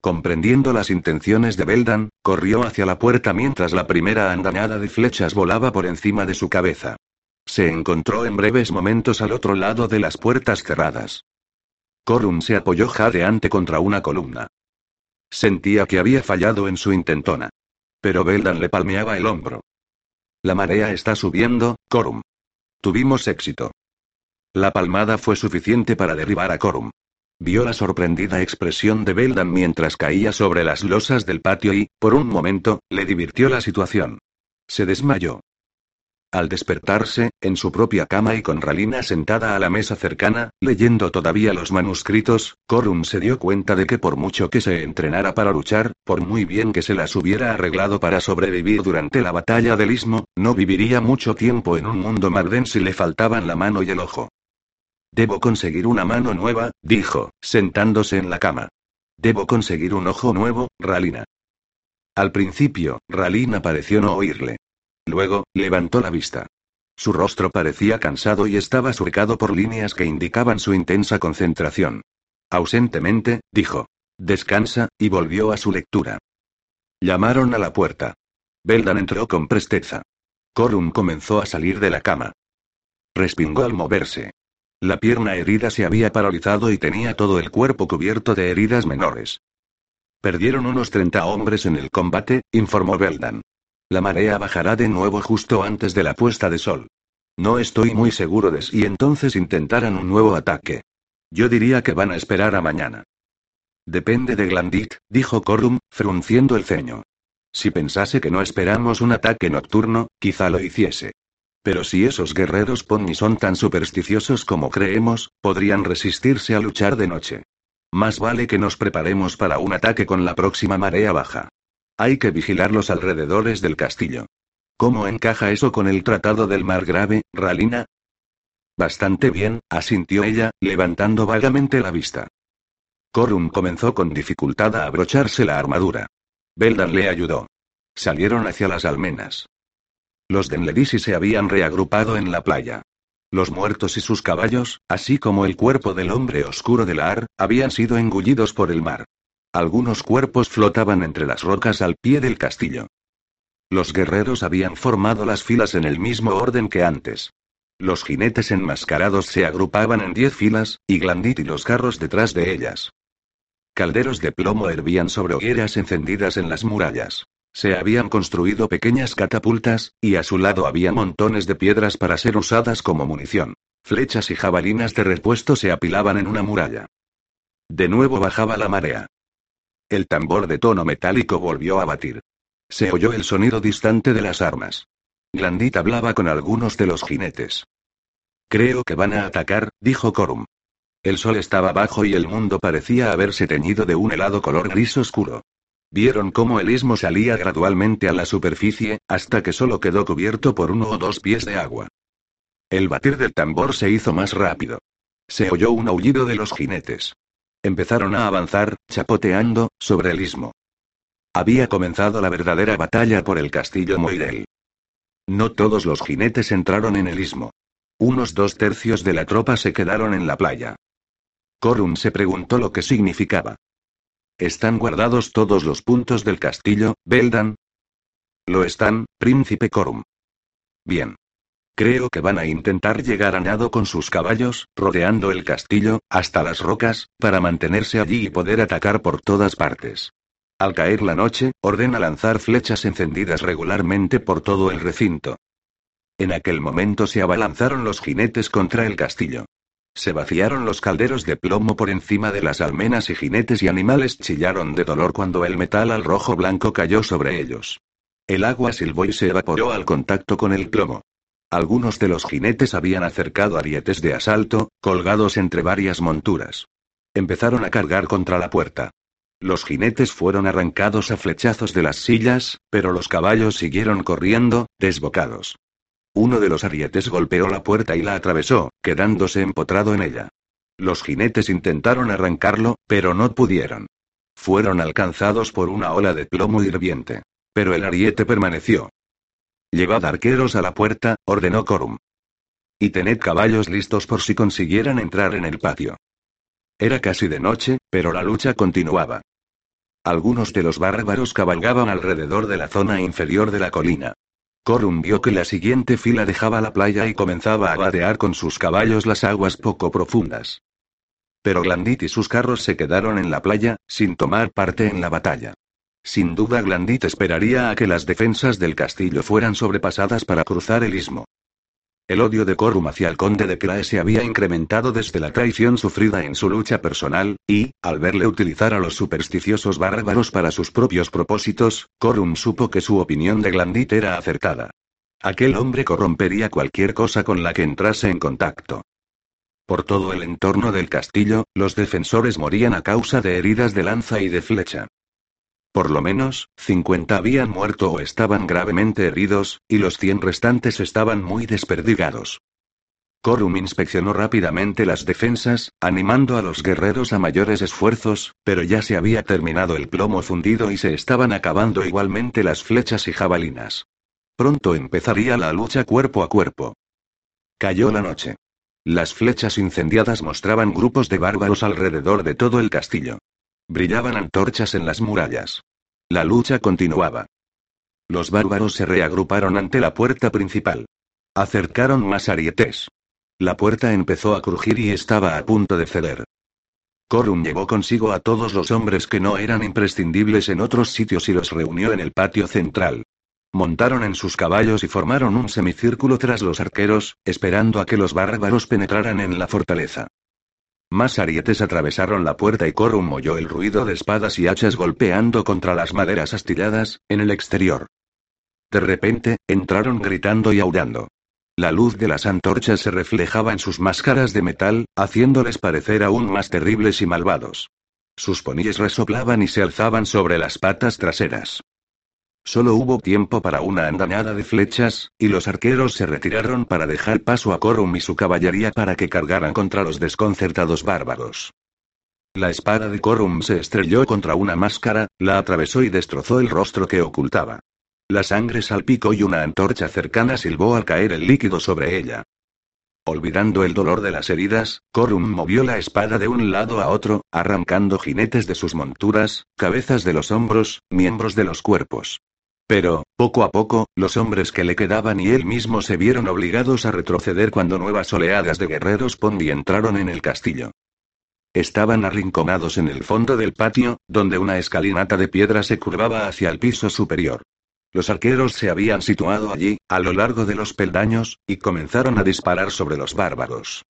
Comprendiendo las intenciones de Beldan, corrió hacia la puerta mientras la primera andanada de flechas volaba por encima de su cabeza. Se encontró en breves momentos al otro lado de las puertas cerradas. Corum se apoyó jadeante contra una columna. Sentía que había fallado en su intentona. Pero Beldan le palmeaba el hombro. La marea está subiendo, Corum. Tuvimos éxito. La palmada fue suficiente para derribar a Corum. Vio la sorprendida expresión de Beldan mientras caía sobre las losas del patio y, por un momento, le divirtió la situación. Se desmayó. Al despertarse, en su propia cama y con Ralina sentada a la mesa cercana, leyendo todavía los manuscritos, Corun se dio cuenta de que por mucho que se entrenara para luchar, por muy bien que se las hubiera arreglado para sobrevivir durante la batalla del Istmo, no viviría mucho tiempo en un mundo marden si le faltaban la mano y el ojo. Debo conseguir una mano nueva, dijo, sentándose en la cama. Debo conseguir un ojo nuevo, Ralina. Al principio, Ralina pareció no oírle. Luego, levantó la vista. Su rostro parecía cansado y estaba surcado por líneas que indicaban su intensa concentración. Ausentemente, dijo. Descansa, y volvió a su lectura. Llamaron a la puerta. Beldan entró con presteza. Corum comenzó a salir de la cama. Respingó al moverse. La pierna herida se había paralizado y tenía todo el cuerpo cubierto de heridas menores. Perdieron unos 30 hombres en el combate, informó Beldan. La marea bajará de nuevo justo antes de la puesta de sol. No estoy muy seguro de si entonces intentaran un nuevo ataque. Yo diría que van a esperar a mañana. Depende de Glandit, dijo Corum, frunciendo el ceño. Si pensase que no esperamos un ataque nocturno, quizá lo hiciese. Pero si esos guerreros pony son tan supersticiosos como creemos, podrían resistirse a luchar de noche. Más vale que nos preparemos para un ataque con la próxima marea baja. Hay que vigilar los alrededores del castillo. ¿Cómo encaja eso con el tratado del mar grave, Ralina? Bastante bien, asintió ella, levantando vagamente la vista. Corum comenzó con dificultad a abrocharse la armadura. Beldan le ayudó. Salieron hacia las almenas. Los Denledisi se habían reagrupado en la playa. Los muertos y sus caballos, así como el cuerpo del hombre oscuro de la Ar, habían sido engullidos por el mar. Algunos cuerpos flotaban entre las rocas al pie del castillo. Los guerreros habían formado las filas en el mismo orden que antes. Los jinetes enmascarados se agrupaban en diez filas, y Glandit y los carros detrás de ellas. Calderos de plomo hervían sobre hogueras encendidas en las murallas. Se habían construido pequeñas catapultas, y a su lado había montones de piedras para ser usadas como munición. Flechas y jabalinas de repuesto se apilaban en una muralla. De nuevo bajaba la marea. El tambor de tono metálico volvió a batir. Se oyó el sonido distante de las armas. Glandit hablaba con algunos de los jinetes. Creo que van a atacar, dijo Corum. El sol estaba bajo y el mundo parecía haberse teñido de un helado color gris oscuro. Vieron cómo el istmo salía gradualmente a la superficie, hasta que solo quedó cubierto por uno o dos pies de agua. El batir del tambor se hizo más rápido. Se oyó un aullido de los jinetes. Empezaron a avanzar, chapoteando, sobre el istmo. Había comenzado la verdadera batalla por el castillo Moirel. No todos los jinetes entraron en el istmo. Unos dos tercios de la tropa se quedaron en la playa. Corun se preguntó lo que significaba. ¿Están guardados todos los puntos del castillo, Beldan? Lo están, príncipe Corum. Bien. Creo que van a intentar llegar a nado con sus caballos, rodeando el castillo, hasta las rocas, para mantenerse allí y poder atacar por todas partes. Al caer la noche, ordena lanzar flechas encendidas regularmente por todo el recinto. En aquel momento se abalanzaron los jinetes contra el castillo. Se vaciaron los calderos de plomo por encima de las almenas y jinetes y animales chillaron de dolor cuando el metal al rojo blanco cayó sobre ellos. El agua silbó y se evaporó al contacto con el plomo. Algunos de los jinetes habían acercado arietes de asalto, colgados entre varias monturas. Empezaron a cargar contra la puerta. Los jinetes fueron arrancados a flechazos de las sillas, pero los caballos siguieron corriendo, desbocados. Uno de los arietes golpeó la puerta y la atravesó, quedándose empotrado en ella. Los jinetes intentaron arrancarlo, pero no pudieron. Fueron alcanzados por una ola de plomo hirviente. Pero el ariete permaneció, Llevad arqueros a la puerta, ordenó Corum. Y tened caballos listos por si consiguieran entrar en el patio. Era casi de noche, pero la lucha continuaba. Algunos de los bárbaros cabalgaban alrededor de la zona inferior de la colina. Corum vio que la siguiente fila dejaba la playa y comenzaba a vadear con sus caballos las aguas poco profundas. Pero Glandit y sus carros se quedaron en la playa, sin tomar parte en la batalla. Sin duda Glandit esperaría a que las defensas del castillo fueran sobrepasadas para cruzar el istmo. El odio de Corum hacia el conde de Clae se había incrementado desde la traición sufrida en su lucha personal, y, al verle utilizar a los supersticiosos bárbaros para sus propios propósitos, Corum supo que su opinión de Glandit era acertada. Aquel hombre corrompería cualquier cosa con la que entrase en contacto. Por todo el entorno del castillo, los defensores morían a causa de heridas de lanza y de flecha. Por lo menos, 50 habían muerto o estaban gravemente heridos, y los 100 restantes estaban muy desperdigados. Corum inspeccionó rápidamente las defensas, animando a los guerreros a mayores esfuerzos, pero ya se había terminado el plomo fundido y se estaban acabando igualmente las flechas y jabalinas. Pronto empezaría la lucha cuerpo a cuerpo. Cayó la noche. Las flechas incendiadas mostraban grupos de bárbaros alrededor de todo el castillo. Brillaban antorchas en las murallas. La lucha continuaba. Los bárbaros se reagruparon ante la puerta principal. Acercaron más arietes. La puerta empezó a crujir y estaba a punto de ceder. Corum llevó consigo a todos los hombres que no eran imprescindibles en otros sitios y los reunió en el patio central. Montaron en sus caballos y formaron un semicírculo tras los arqueros, esperando a que los bárbaros penetraran en la fortaleza. Más arietes atravesaron la puerta y Corum oyó el ruido de espadas y hachas golpeando contra las maderas astilladas, en el exterior. De repente, entraron gritando y aullando. La luz de las antorchas se reflejaba en sus máscaras de metal, haciéndoles parecer aún más terribles y malvados. Sus ponies resoplaban y se alzaban sobre las patas traseras. Solo hubo tiempo para una andanada de flechas, y los arqueros se retiraron para dejar paso a Corum y su caballería para que cargaran contra los desconcertados bárbaros. La espada de Corum se estrelló contra una máscara, la atravesó y destrozó el rostro que ocultaba. La sangre salpicó y una antorcha cercana silbó al caer el líquido sobre ella. Olvidando el dolor de las heridas, Corum movió la espada de un lado a otro, arrancando jinetes de sus monturas, cabezas de los hombros, miembros de los cuerpos. Pero, poco a poco, los hombres que le quedaban y él mismo se vieron obligados a retroceder cuando nuevas oleadas de guerreros Pondi entraron en el castillo. Estaban arrinconados en el fondo del patio, donde una escalinata de piedra se curvaba hacia el piso superior. Los arqueros se habían situado allí, a lo largo de los peldaños, y comenzaron a disparar sobre los bárbaros.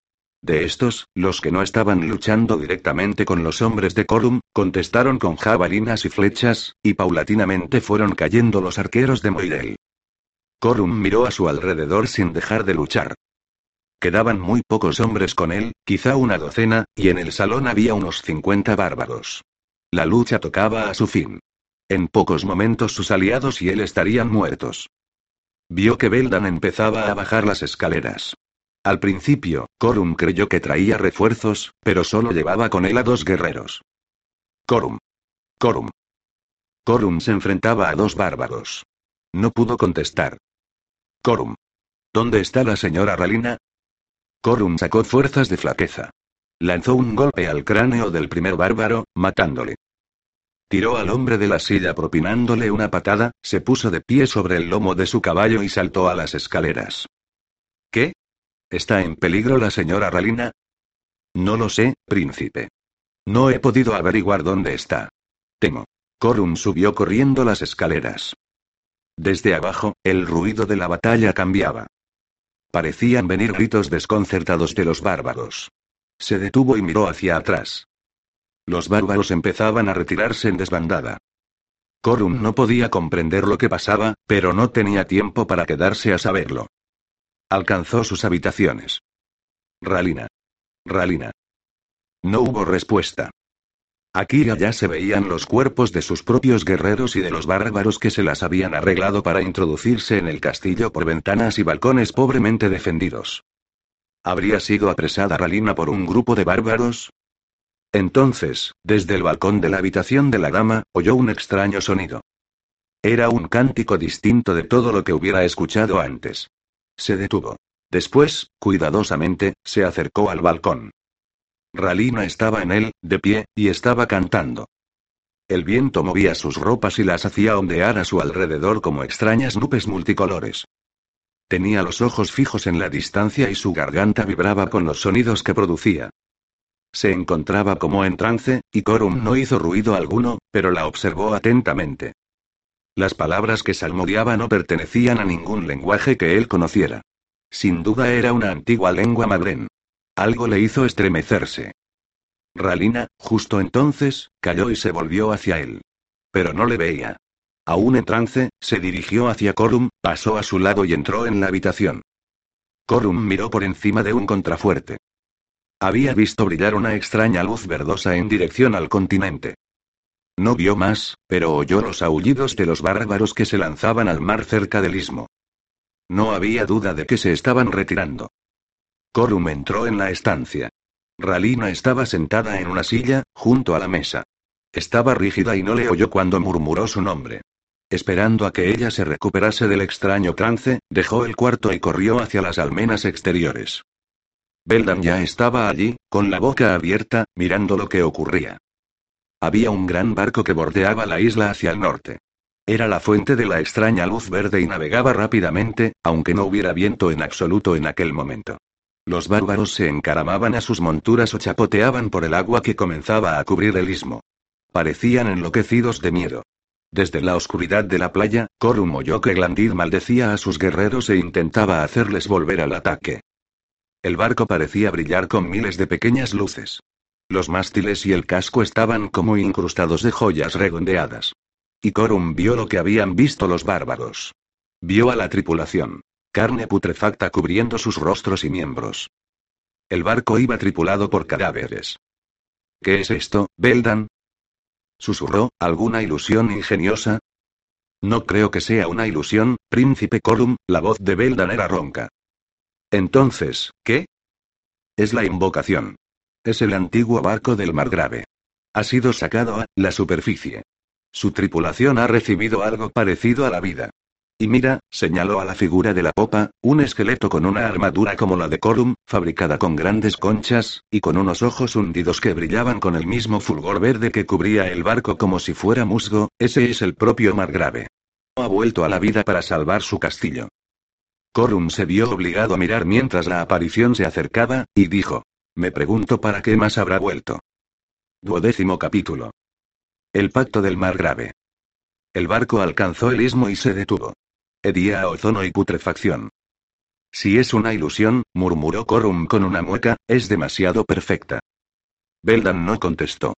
De estos, los que no estaban luchando directamente con los hombres de Corum, contestaron con jabalinas y flechas, y paulatinamente fueron cayendo los arqueros de Moirel. Corum miró a su alrededor sin dejar de luchar. Quedaban muy pocos hombres con él, quizá una docena, y en el salón había unos cincuenta bárbaros. La lucha tocaba a su fin. En pocos momentos sus aliados y él estarían muertos. Vio que Beldan empezaba a bajar las escaleras. Al principio, Corum creyó que traía refuerzos, pero solo llevaba con él a dos guerreros. Corum. Corum. Corum se enfrentaba a dos bárbaros. No pudo contestar. Corum. ¿Dónde está la señora Ralina? Corum sacó fuerzas de flaqueza. Lanzó un golpe al cráneo del primer bárbaro, matándole. Tiró al hombre de la silla propinándole una patada, se puso de pie sobre el lomo de su caballo y saltó a las escaleras. ¿Qué? ¿Está en peligro la señora Ralina? No lo sé, príncipe. No he podido averiguar dónde está. Temo. Corum subió corriendo las escaleras. Desde abajo, el ruido de la batalla cambiaba. Parecían venir gritos desconcertados de los bárbaros. Se detuvo y miró hacia atrás. Los bárbaros empezaban a retirarse en desbandada. Corum no podía comprender lo que pasaba, pero no tenía tiempo para quedarse a saberlo. Alcanzó sus habitaciones. Ralina. Ralina. No hubo respuesta. Aquí y allá se veían los cuerpos de sus propios guerreros y de los bárbaros que se las habían arreglado para introducirse en el castillo por ventanas y balcones pobremente defendidos. ¿Habría sido apresada Ralina por un grupo de bárbaros? Entonces, desde el balcón de la habitación de la dama, oyó un extraño sonido. Era un cántico distinto de todo lo que hubiera escuchado antes. Se detuvo. Después, cuidadosamente, se acercó al balcón. Ralina estaba en él, de pie, y estaba cantando. El viento movía sus ropas y las hacía ondear a su alrededor como extrañas nubes multicolores. Tenía los ojos fijos en la distancia y su garganta vibraba con los sonidos que producía. Se encontraba como en trance, y Corum no hizo ruido alguno, pero la observó atentamente. Las palabras que salmodiaba no pertenecían a ningún lenguaje que él conociera. Sin duda era una antigua lengua madren. Algo le hizo estremecerse. Ralina, justo entonces, cayó y se volvió hacia él. Pero no le veía. Aún en trance, se dirigió hacia Corum, pasó a su lado y entró en la habitación. Corum miró por encima de un contrafuerte. Había visto brillar una extraña luz verdosa en dirección al continente. No vio más, pero oyó los aullidos de los bárbaros que se lanzaban al mar cerca del istmo. No había duda de que se estaban retirando. Corum entró en la estancia. Ralina estaba sentada en una silla, junto a la mesa. Estaba rígida y no le oyó cuando murmuró su nombre. Esperando a que ella se recuperase del extraño trance, dejó el cuarto y corrió hacia las almenas exteriores. Beldan ya estaba allí, con la boca abierta, mirando lo que ocurría. Había un gran barco que bordeaba la isla hacia el norte. Era la fuente de la extraña luz verde y navegaba rápidamente, aunque no hubiera viento en absoluto en aquel momento. Los bárbaros se encaramaban a sus monturas o chapoteaban por el agua que comenzaba a cubrir el istmo. Parecían enloquecidos de miedo. Desde la oscuridad de la playa, Corum oyó que Glandid maldecía a sus guerreros e intentaba hacerles volver al ataque. El barco parecía brillar con miles de pequeñas luces. Los mástiles y el casco estaban como incrustados de joyas redondeadas. Y Corum vio lo que habían visto los bárbaros. Vio a la tripulación. Carne putrefacta cubriendo sus rostros y miembros. El barco iba tripulado por cadáveres. ¿Qué es esto, Beldan? Susurró, ¿alguna ilusión ingeniosa? No creo que sea una ilusión, príncipe Corum, la voz de Beldan era ronca. Entonces, ¿qué? Es la invocación. Es el antiguo barco del Margrave. Ha sido sacado a la superficie. Su tripulación ha recibido algo parecido a la vida. Y mira, señaló a la figura de la popa, un esqueleto con una armadura como la de Corum, fabricada con grandes conchas, y con unos ojos hundidos que brillaban con el mismo fulgor verde que cubría el barco como si fuera musgo, ese es el propio Margrave. Ha vuelto a la vida para salvar su castillo. Corum se vio obligado a mirar mientras la aparición se acercaba, y dijo. Me pregunto para qué más habrá vuelto. Duodécimo capítulo. El pacto del Margrave. El barco alcanzó el istmo y se detuvo. Hedía a ozono y putrefacción. Si es una ilusión, murmuró Corum con una mueca, es demasiado perfecta. Beldan no contestó.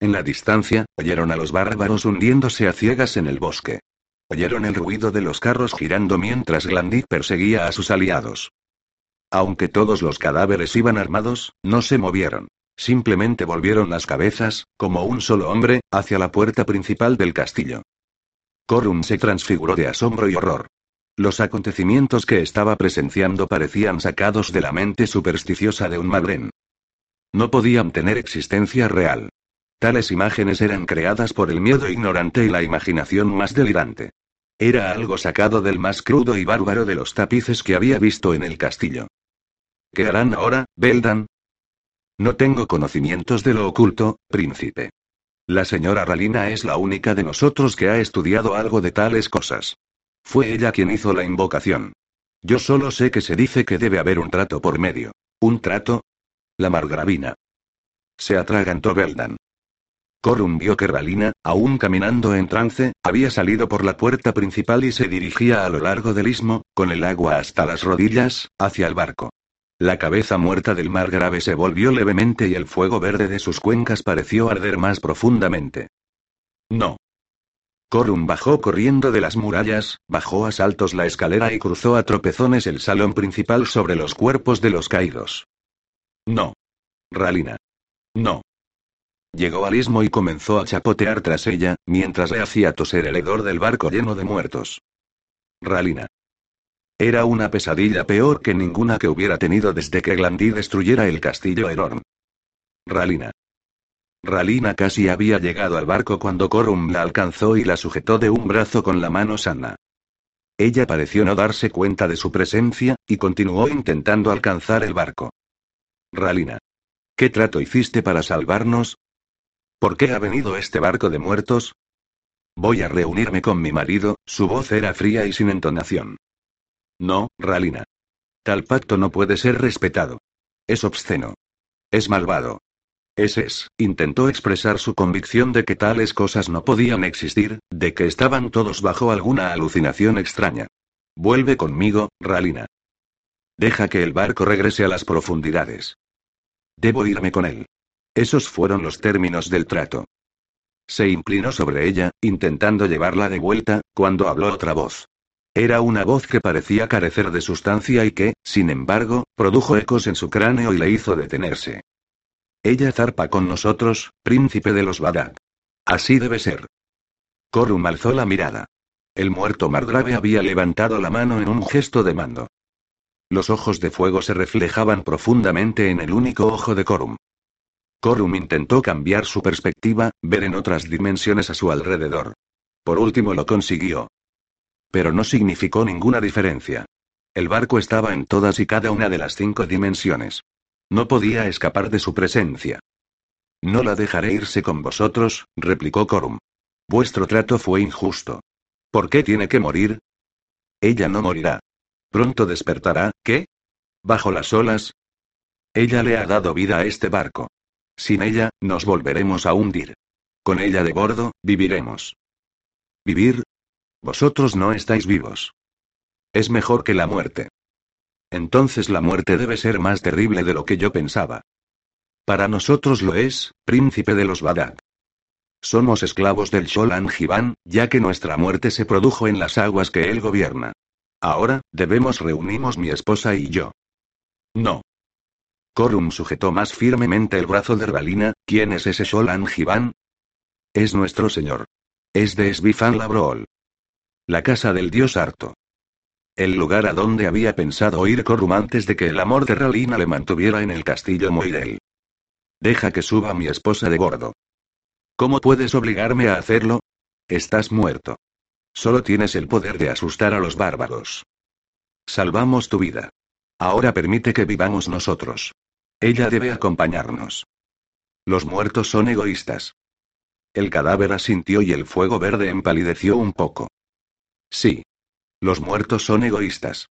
En la distancia, oyeron a los bárbaros hundiéndose a ciegas en el bosque. Oyeron el ruido de los carros girando mientras Glandit perseguía a sus aliados. Aunque todos los cadáveres iban armados, no se movieron. Simplemente volvieron las cabezas, como un solo hombre, hacia la puerta principal del castillo. Corum se transfiguró de asombro y horror. Los acontecimientos que estaba presenciando parecían sacados de la mente supersticiosa de un madren. No podían tener existencia real. Tales imágenes eran creadas por el miedo ignorante y la imaginación más delirante. Era algo sacado del más crudo y bárbaro de los tapices que había visto en el castillo. ¿Qué harán ahora, Beldan? No tengo conocimientos de lo oculto, príncipe. La señora Ralina es la única de nosotros que ha estudiado algo de tales cosas. Fue ella quien hizo la invocación. Yo solo sé que se dice que debe haber un trato por medio. ¿Un trato? La margravina. Se atragantó Beldan. Corum vio que Ralina, aún caminando en trance, había salido por la puerta principal y se dirigía a lo largo del istmo, con el agua hasta las rodillas, hacia el barco. La cabeza muerta del mar grave se volvió levemente y el fuego verde de sus cuencas pareció arder más profundamente. No. Corum bajó corriendo de las murallas, bajó a saltos la escalera y cruzó a tropezones el salón principal sobre los cuerpos de los caídos. No. Ralina. No. Llegó al istmo y comenzó a chapotear tras ella, mientras le hacía toser el hedor del barco lleno de muertos. Ralina. Era una pesadilla peor que ninguna que hubiera tenido desde que Glandí destruyera el castillo Erorn. Ralina. Ralina casi había llegado al barco cuando Corum la alcanzó y la sujetó de un brazo con la mano sana. Ella pareció no darse cuenta de su presencia, y continuó intentando alcanzar el barco. Ralina. ¿Qué trato hiciste para salvarnos? ¿Por qué ha venido este barco de muertos? Voy a reunirme con mi marido, su voz era fría y sin entonación. No, Ralina. Tal pacto no puede ser respetado. Es obsceno. Es malvado. Ese es, intentó expresar su convicción de que tales cosas no podían existir, de que estaban todos bajo alguna alucinación extraña. Vuelve conmigo, Ralina. Deja que el barco regrese a las profundidades. Debo irme con él. Esos fueron los términos del trato. Se inclinó sobre ella, intentando llevarla de vuelta, cuando habló otra voz. Era una voz que parecía carecer de sustancia y que, sin embargo, produjo ecos en su cráneo y le hizo detenerse. Ella zarpa con nosotros, príncipe de los Badak. Así debe ser. Corum alzó la mirada. El muerto Margrave había levantado la mano en un gesto de mando. Los ojos de fuego se reflejaban profundamente en el único ojo de Corum. Corum intentó cambiar su perspectiva, ver en otras dimensiones a su alrededor. Por último lo consiguió. Pero no significó ninguna diferencia. El barco estaba en todas y cada una de las cinco dimensiones. No podía escapar de su presencia. No la dejaré irse con vosotros, replicó Corum. Vuestro trato fue injusto. ¿Por qué tiene que morir? Ella no morirá. Pronto despertará, ¿qué? ¿Bajo las olas? Ella le ha dado vida a este barco. Sin ella, nos volveremos a hundir. Con ella de bordo, viviremos. ¿Vivir? Vosotros no estáis vivos. Es mejor que la muerte. Entonces la muerte debe ser más terrible de lo que yo pensaba. Para nosotros lo es, príncipe de los Badak. Somos esclavos del Sholan Jivan, ya que nuestra muerte se produjo en las aguas que él gobierna. Ahora, debemos reunimos mi esposa y yo. No. Corum sujetó más firmemente el brazo de Ralina, ¿quién es ese Sholan Jivan? Es nuestro señor. Es de Svifan Labrool. La casa del dios harto. El lugar a donde había pensado ir Corum antes de que el amor de Ralina le mantuviera en el castillo Moirel. Deja que suba mi esposa de bordo. ¿Cómo puedes obligarme a hacerlo? Estás muerto. Solo tienes el poder de asustar a los bárbaros. Salvamos tu vida. Ahora permite que vivamos nosotros. Ella debe acompañarnos. Los muertos son egoístas. El cadáver asintió y el fuego verde empalideció un poco. Sí. Los muertos son egoístas.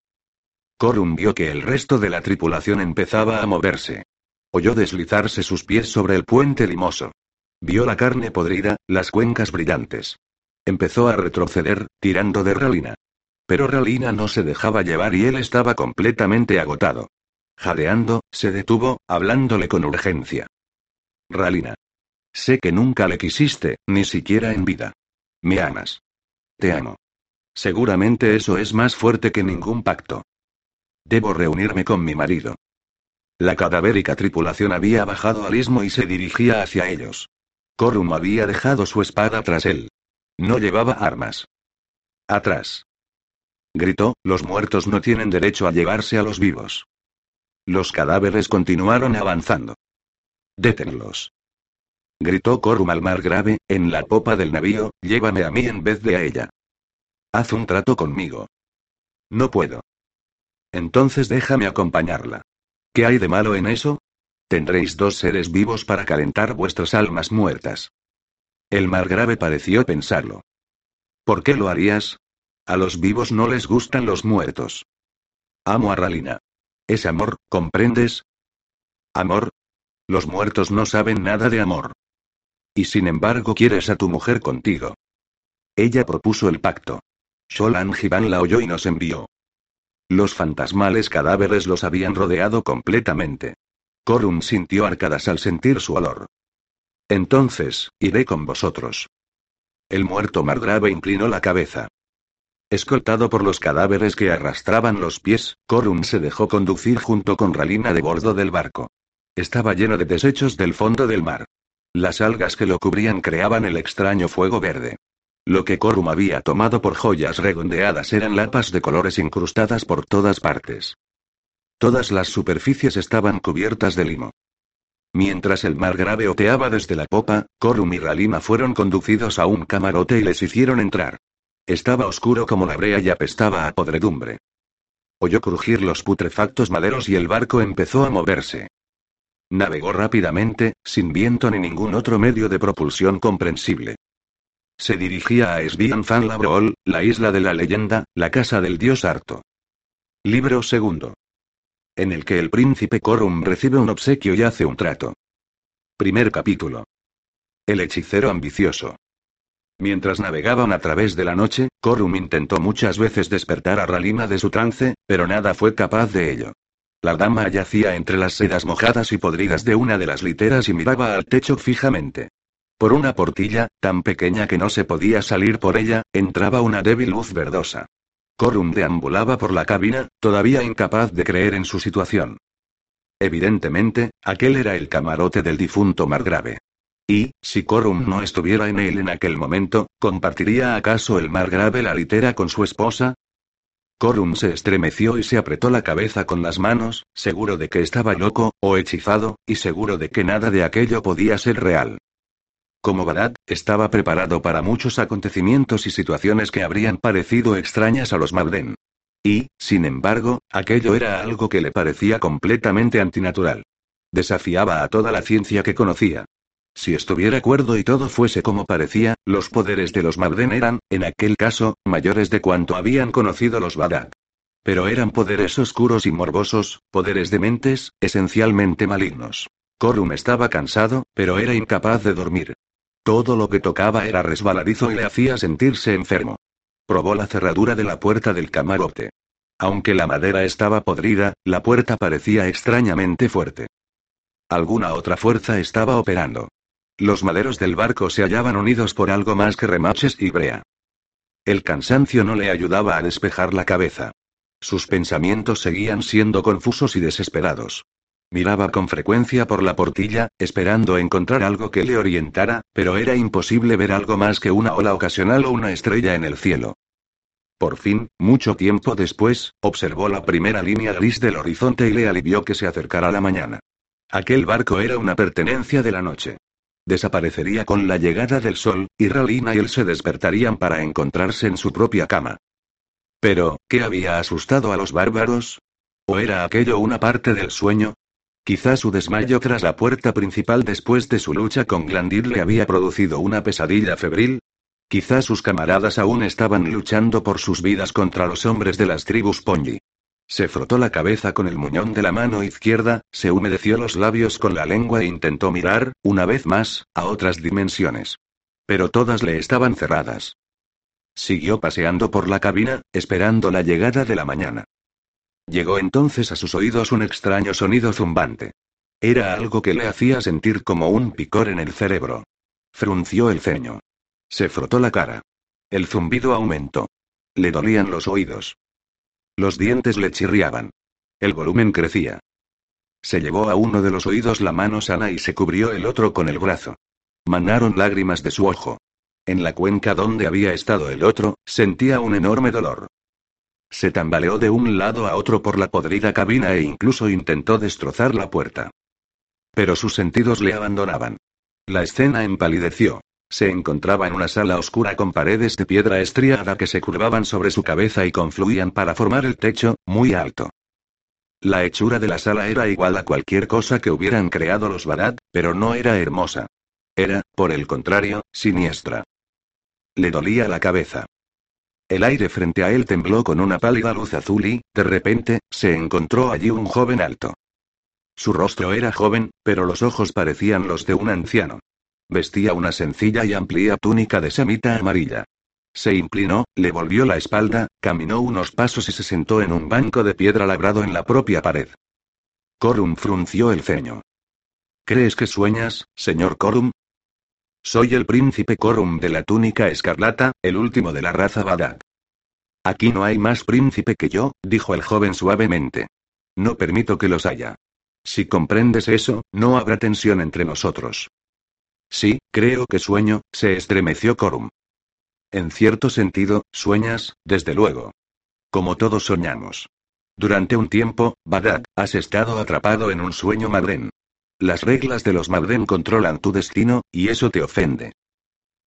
Corum vio que el resto de la tripulación empezaba a moverse. Oyó deslizarse sus pies sobre el puente limoso. Vio la carne podrida, las cuencas brillantes. Empezó a retroceder, tirando de Ralina. Pero Ralina no se dejaba llevar y él estaba completamente agotado. Jadeando, se detuvo, hablándole con urgencia. Ralina. Sé que nunca le quisiste, ni siquiera en vida. Me amas. Te amo. Seguramente eso es más fuerte que ningún pacto. Debo reunirme con mi marido. La cadavérica tripulación había bajado al istmo y se dirigía hacia ellos. Corum había dejado su espada tras él. No llevaba armas. Atrás. Gritó, los muertos no tienen derecho a llevarse a los vivos. Los cadáveres continuaron avanzando. Détenlos. Gritó Corum al mar grave, en la popa del navío, llévame a mí en vez de a ella. Haz un trato conmigo. No puedo. Entonces déjame acompañarla. ¿Qué hay de malo en eso? Tendréis dos seres vivos para calentar vuestras almas muertas. El margrave pareció pensarlo. ¿Por qué lo harías? A los vivos no les gustan los muertos. Amo a Ralina. Es amor, ¿comprendes? ¿Amor? Los muertos no saben nada de amor. Y sin embargo quieres a tu mujer contigo. Ella propuso el pacto. Sholan Jivan la oyó y nos envió. Los fantasmales cadáveres los habían rodeado completamente. Corum sintió arcadas al sentir su olor. Entonces, iré con vosotros. El muerto Margrave inclinó la cabeza. Escoltado por los cadáveres que arrastraban los pies, Corum se dejó conducir junto con Ralina de bordo del barco. Estaba lleno de desechos del fondo del mar. Las algas que lo cubrían creaban el extraño fuego verde. Lo que Corum había tomado por joyas redondeadas eran lapas de colores incrustadas por todas partes. Todas las superficies estaban cubiertas de limo. Mientras el mar grave oteaba desde la popa, Corum y Ralina fueron conducidos a un camarote y les hicieron entrar. Estaba oscuro como la brea y apestaba a podredumbre. Oyó crujir los putrefactos maderos y el barco empezó a moverse. Navegó rápidamente, sin viento ni ningún otro medio de propulsión comprensible. Se dirigía a Svian Fan Labrol, la isla de la leyenda, la casa del dios Arto. Libro segundo. En el que el príncipe Corum recibe un obsequio y hace un trato. Primer capítulo. El hechicero ambicioso. Mientras navegaban a través de la noche, Corum intentó muchas veces despertar a Ralina de su trance, pero nada fue capaz de ello. La dama yacía entre las sedas mojadas y podridas de una de las literas y miraba al techo fijamente. Por una portilla, tan pequeña que no se podía salir por ella, entraba una débil luz verdosa. Corum deambulaba por la cabina, todavía incapaz de creer en su situación. Evidentemente, aquel era el camarote del difunto Margrave. Y, si Corum no estuviera en él en aquel momento, ¿compartiría acaso el Margrave la litera con su esposa? Corum se estremeció y se apretó la cabeza con las manos, seguro de que estaba loco, o hechizado, y seguro de que nada de aquello podía ser real. Como Barat, estaba preparado para muchos acontecimientos y situaciones que habrían parecido extrañas a los Malden. Y, sin embargo, aquello era algo que le parecía completamente antinatural. Desafiaba a toda la ciencia que conocía. Si estuviera cuerdo y todo fuese como parecía, los poderes de los Malden eran, en aquel caso, mayores de cuanto habían conocido los Barat. Pero eran poderes oscuros y morbosos, poderes de mentes, esencialmente malignos. Corum estaba cansado, pero era incapaz de dormir. Todo lo que tocaba era resbaladizo y le hacía sentirse enfermo. Probó la cerradura de la puerta del camarote. Aunque la madera estaba podrida, la puerta parecía extrañamente fuerte. Alguna otra fuerza estaba operando. Los maderos del barco se hallaban unidos por algo más que remaches y brea. El cansancio no le ayudaba a despejar la cabeza. Sus pensamientos seguían siendo confusos y desesperados. Miraba con frecuencia por la portilla, esperando encontrar algo que le orientara, pero era imposible ver algo más que una ola ocasional o una estrella en el cielo. Por fin, mucho tiempo después, observó la primera línea gris del horizonte y le alivió que se acercara la mañana. Aquel barco era una pertenencia de la noche. Desaparecería con la llegada del sol, y Ralina y él se despertarían para encontrarse en su propia cama. Pero, ¿qué había asustado a los bárbaros? ¿O era aquello una parte del sueño? Quizá su desmayo tras la puerta principal después de su lucha con Glandir le había producido una pesadilla febril. Quizá sus camaradas aún estaban luchando por sus vidas contra los hombres de las tribus Ponji. Se frotó la cabeza con el muñón de la mano izquierda, se humedeció los labios con la lengua e intentó mirar, una vez más, a otras dimensiones. Pero todas le estaban cerradas. Siguió paseando por la cabina, esperando la llegada de la mañana. Llegó entonces a sus oídos un extraño sonido zumbante. Era algo que le hacía sentir como un picor en el cerebro. Frunció el ceño. Se frotó la cara. El zumbido aumentó. Le dolían los oídos. Los dientes le chirriaban. El volumen crecía. Se llevó a uno de los oídos la mano sana y se cubrió el otro con el brazo. Manaron lágrimas de su ojo. En la cuenca donde había estado el otro, sentía un enorme dolor. Se tambaleó de un lado a otro por la podrida cabina e incluso intentó destrozar la puerta. Pero sus sentidos le abandonaban. La escena empalideció. Se encontraba en una sala oscura con paredes de piedra estriada que se curvaban sobre su cabeza y confluían para formar el techo, muy alto. La hechura de la sala era igual a cualquier cosa que hubieran creado los Barat, pero no era hermosa. Era, por el contrario, siniestra. Le dolía la cabeza. El aire frente a él tembló con una pálida luz azul y, de repente, se encontró allí un joven alto. Su rostro era joven, pero los ojos parecían los de un anciano. Vestía una sencilla y amplia túnica de samita amarilla. Se inclinó, le volvió la espalda, caminó unos pasos y se sentó en un banco de piedra labrado en la propia pared. Corum frunció el ceño. ¿Crees que sueñas, señor Corum? Soy el príncipe Corum de la túnica escarlata, el último de la raza Badak. Aquí no hay más príncipe que yo, dijo el joven suavemente. No permito que los haya. Si comprendes eso, no habrá tensión entre nosotros. Sí, creo que sueño, se estremeció Corum. En cierto sentido, sueñas, desde luego. Como todos soñamos. Durante un tiempo, Badak, has estado atrapado en un sueño madren. Las reglas de los Malden controlan tu destino, y eso te ofende.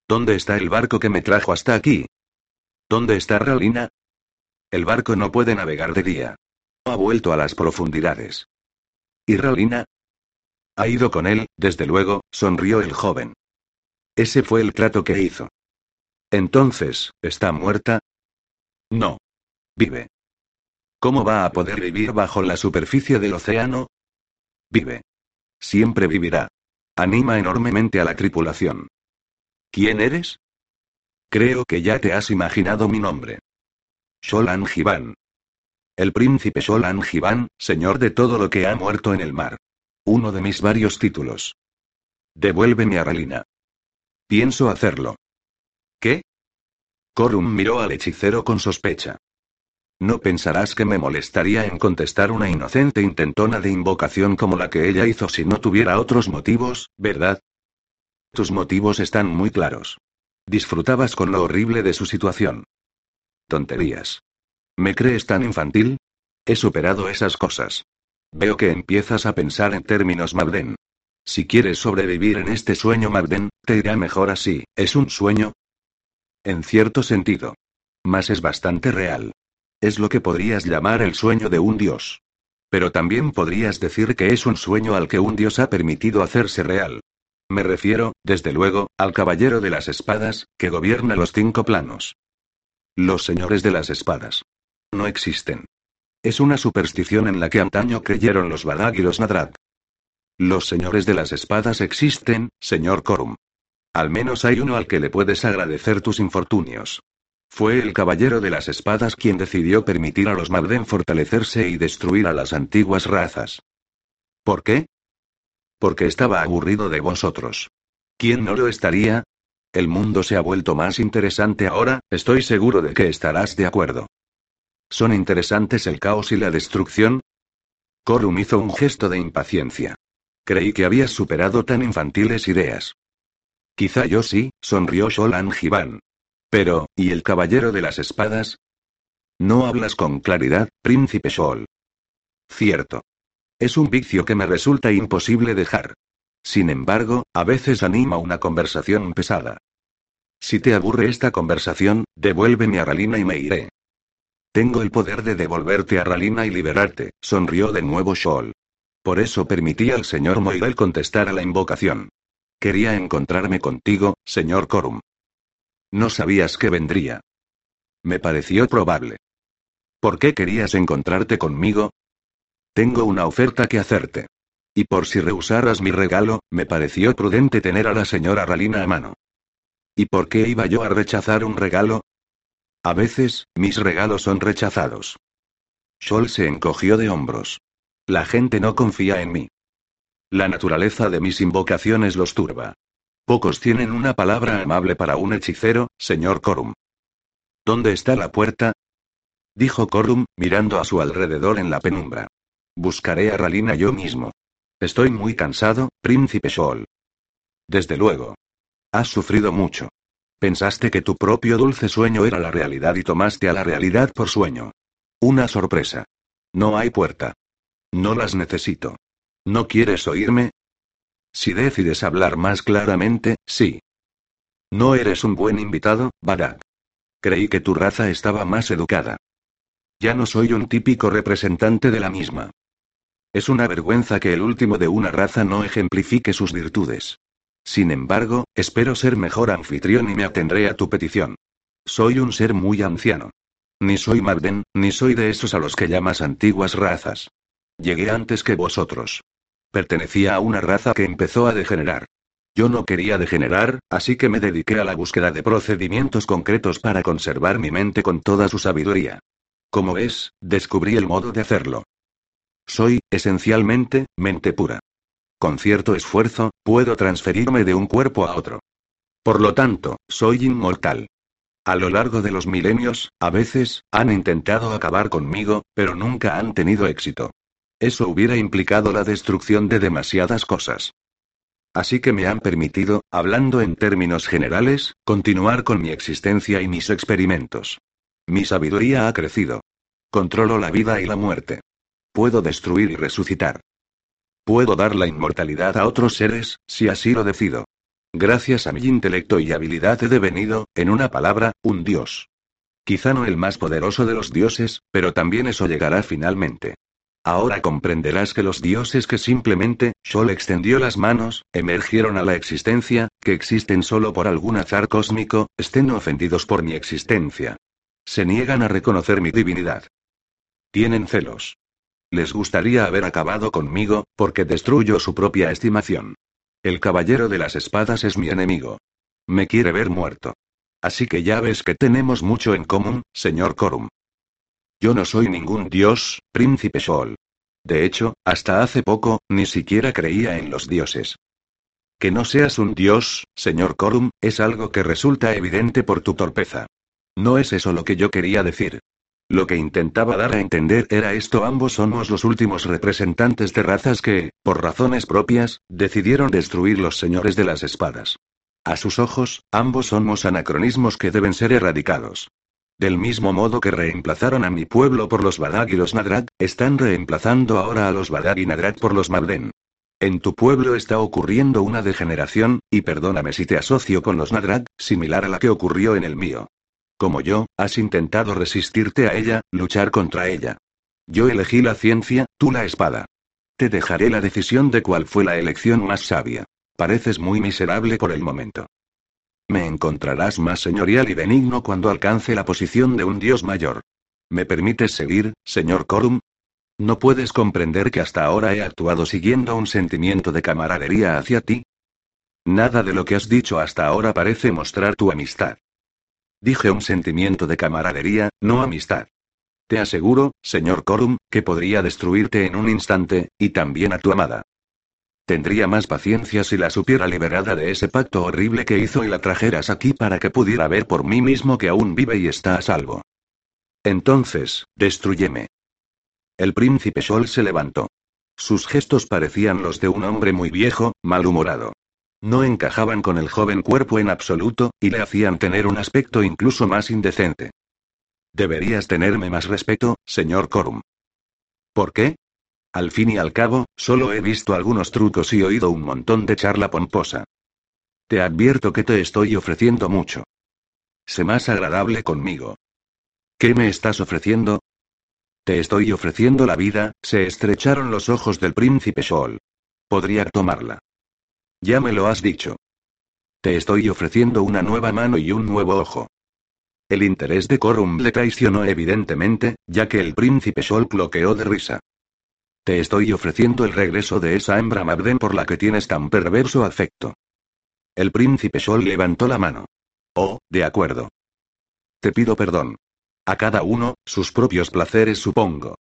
¿Dónde está el barco que me trajo hasta aquí? ¿Dónde está Ralina? El barco no puede navegar de día. Ha vuelto a las profundidades. ¿Y Ralina? Ha ido con él, desde luego, sonrió el joven. Ese fue el trato que hizo. Entonces, ¿está muerta? No. Vive. ¿Cómo va a poder vivir bajo la superficie del océano? Vive. Siempre vivirá. Anima enormemente a la tripulación. ¿Quién eres? Creo que ya te has imaginado mi nombre. Sholan Jivan. El príncipe Sholan Jivan, señor de todo lo que ha muerto en el mar. Uno de mis varios títulos. Devuélveme a Relina. Pienso hacerlo. ¿Qué? Corum miró al hechicero con sospecha. No pensarás que me molestaría en contestar una inocente intentona de invocación como la que ella hizo si no tuviera otros motivos, ¿verdad? Tus motivos están muy claros. Disfrutabas con lo horrible de su situación. Tonterías. ¿Me crees tan infantil? He superado esas cosas. Veo que empiezas a pensar en términos Magden. Si quieres sobrevivir en este sueño Magden, te irá mejor así. ¿Es un sueño? En cierto sentido. Mas es bastante real. Es lo que podrías llamar el sueño de un dios. Pero también podrías decir que es un sueño al que un dios ha permitido hacerse real. Me refiero, desde luego, al caballero de las espadas, que gobierna los cinco planos. Los señores de las espadas. No existen. Es una superstición en la que antaño creyeron los Badag y los Nadrak. Los señores de las espadas existen, señor Corum. Al menos hay uno al que le puedes agradecer tus infortunios. Fue el caballero de las espadas quien decidió permitir a los Mabden fortalecerse y destruir a las antiguas razas. ¿Por qué? Porque estaba aburrido de vosotros. ¿Quién no lo estaría? El mundo se ha vuelto más interesante ahora, estoy seguro de que estarás de acuerdo. ¿Son interesantes el caos y la destrucción? Corum hizo un gesto de impaciencia. Creí que habías superado tan infantiles ideas. Quizá yo sí, sonrió Sholan Jivan. Pero, ¿y el caballero de las espadas? No hablas con claridad, príncipe Shol. Cierto. Es un vicio que me resulta imposible dejar. Sin embargo, a veces anima una conversación pesada. Si te aburre esta conversación, devuélveme a Ralina y me iré. Tengo el poder de devolverte a Ralina y liberarte, sonrió de nuevo Shol. Por eso permití al señor Moirel contestar a la invocación. Quería encontrarme contigo, señor Corum. No sabías que vendría. Me pareció probable. ¿Por qué querías encontrarte conmigo? Tengo una oferta que hacerte. Y por si rehusaras mi regalo, me pareció prudente tener a la señora Ralina a mano. ¿Y por qué iba yo a rechazar un regalo? A veces, mis regalos son rechazados. Sol se encogió de hombros. La gente no confía en mí. La naturaleza de mis invocaciones los turba. Pocos tienen una palabra amable para un hechicero, señor Corum. ¿Dónde está la puerta? Dijo Corum, mirando a su alrededor en la penumbra. Buscaré a Ralina yo mismo. Estoy muy cansado, príncipe Shoal. Desde luego. Has sufrido mucho. Pensaste que tu propio dulce sueño era la realidad y tomaste a la realidad por sueño. Una sorpresa. No hay puerta. No las necesito. ¿No quieres oírme? Si decides hablar más claramente, sí. No eres un buen invitado, Barak. Creí que tu raza estaba más educada. Ya no soy un típico representante de la misma. Es una vergüenza que el último de una raza no ejemplifique sus virtudes. Sin embargo, espero ser mejor anfitrión y me atendré a tu petición. Soy un ser muy anciano. Ni soy Magden, ni soy de esos a los que llamas antiguas razas. Llegué antes que vosotros. Pertenecía a una raza que empezó a degenerar. Yo no quería degenerar, así que me dediqué a la búsqueda de procedimientos concretos para conservar mi mente con toda su sabiduría. Como ves, descubrí el modo de hacerlo. Soy, esencialmente, mente pura. Con cierto esfuerzo, puedo transferirme de un cuerpo a otro. Por lo tanto, soy inmortal. A lo largo de los milenios, a veces, han intentado acabar conmigo, pero nunca han tenido éxito. Eso hubiera implicado la destrucción de demasiadas cosas. Así que me han permitido, hablando en términos generales, continuar con mi existencia y mis experimentos. Mi sabiduría ha crecido. Controlo la vida y la muerte. Puedo destruir y resucitar. Puedo dar la inmortalidad a otros seres, si así lo decido. Gracias a mi intelecto y habilidad he devenido, en una palabra, un dios. Quizá no el más poderoso de los dioses, pero también eso llegará finalmente. Ahora comprenderás que los dioses que simplemente, Sol extendió las manos, emergieron a la existencia, que existen solo por algún azar cósmico, estén ofendidos por mi existencia. Se niegan a reconocer mi divinidad. Tienen celos. Les gustaría haber acabado conmigo, porque destruyo su propia estimación. El caballero de las espadas es mi enemigo. Me quiere ver muerto. Así que ya ves que tenemos mucho en común, señor Corum. Yo no soy ningún dios, príncipe Sol. De hecho, hasta hace poco, ni siquiera creía en los dioses. Que no seas un dios, señor Corum, es algo que resulta evidente por tu torpeza. No es eso lo que yo quería decir. Lo que intentaba dar a entender era esto, ambos somos los últimos representantes de razas que, por razones propias, decidieron destruir los señores de las espadas. A sus ojos, ambos somos anacronismos que deben ser erradicados. Del mismo modo que reemplazaron a mi pueblo por los Badag y los Nadrat, están reemplazando ahora a los Badag y Nadrat por los Mabden. En tu pueblo está ocurriendo una degeneración, y perdóname si te asocio con los Nadrat, similar a la que ocurrió en el mío. Como yo, has intentado resistirte a ella, luchar contra ella. Yo elegí la ciencia, tú la espada. Te dejaré la decisión de cuál fue la elección más sabia. Pareces muy miserable por el momento. Me encontrarás más señorial y benigno cuando alcance la posición de un dios mayor. ¿Me permites seguir, señor Corum? ¿No puedes comprender que hasta ahora he actuado siguiendo un sentimiento de camaradería hacia ti? Nada de lo que has dicho hasta ahora parece mostrar tu amistad. Dije un sentimiento de camaradería, no amistad. Te aseguro, señor Corum, que podría destruirte en un instante, y también a tu amada. Tendría más paciencia si la supiera liberada de ese pacto horrible que hizo y la trajeras aquí para que pudiera ver por mí mismo que aún vive y está a salvo. Entonces, destruyeme. El príncipe Sol se levantó. Sus gestos parecían los de un hombre muy viejo, malhumorado. No encajaban con el joven cuerpo en absoluto, y le hacían tener un aspecto incluso más indecente. Deberías tenerme más respeto, señor Corum. ¿Por qué? Al fin y al cabo, solo he visto algunos trucos y oído un montón de charla pomposa. Te advierto que te estoy ofreciendo mucho. Sé más agradable conmigo. ¿Qué me estás ofreciendo? Te estoy ofreciendo la vida, se estrecharon los ojos del príncipe Shoal. Podría tomarla. Ya me lo has dicho. Te estoy ofreciendo una nueva mano y un nuevo ojo. El interés de Corum le traicionó evidentemente, ya que el príncipe Sol bloqueó de risa. Te estoy ofreciendo el regreso de esa hembra Mabden por la que tienes tan perverso afecto. El príncipe Sol levantó la mano. Oh, de acuerdo. Te pido perdón. A cada uno, sus propios placeres supongo.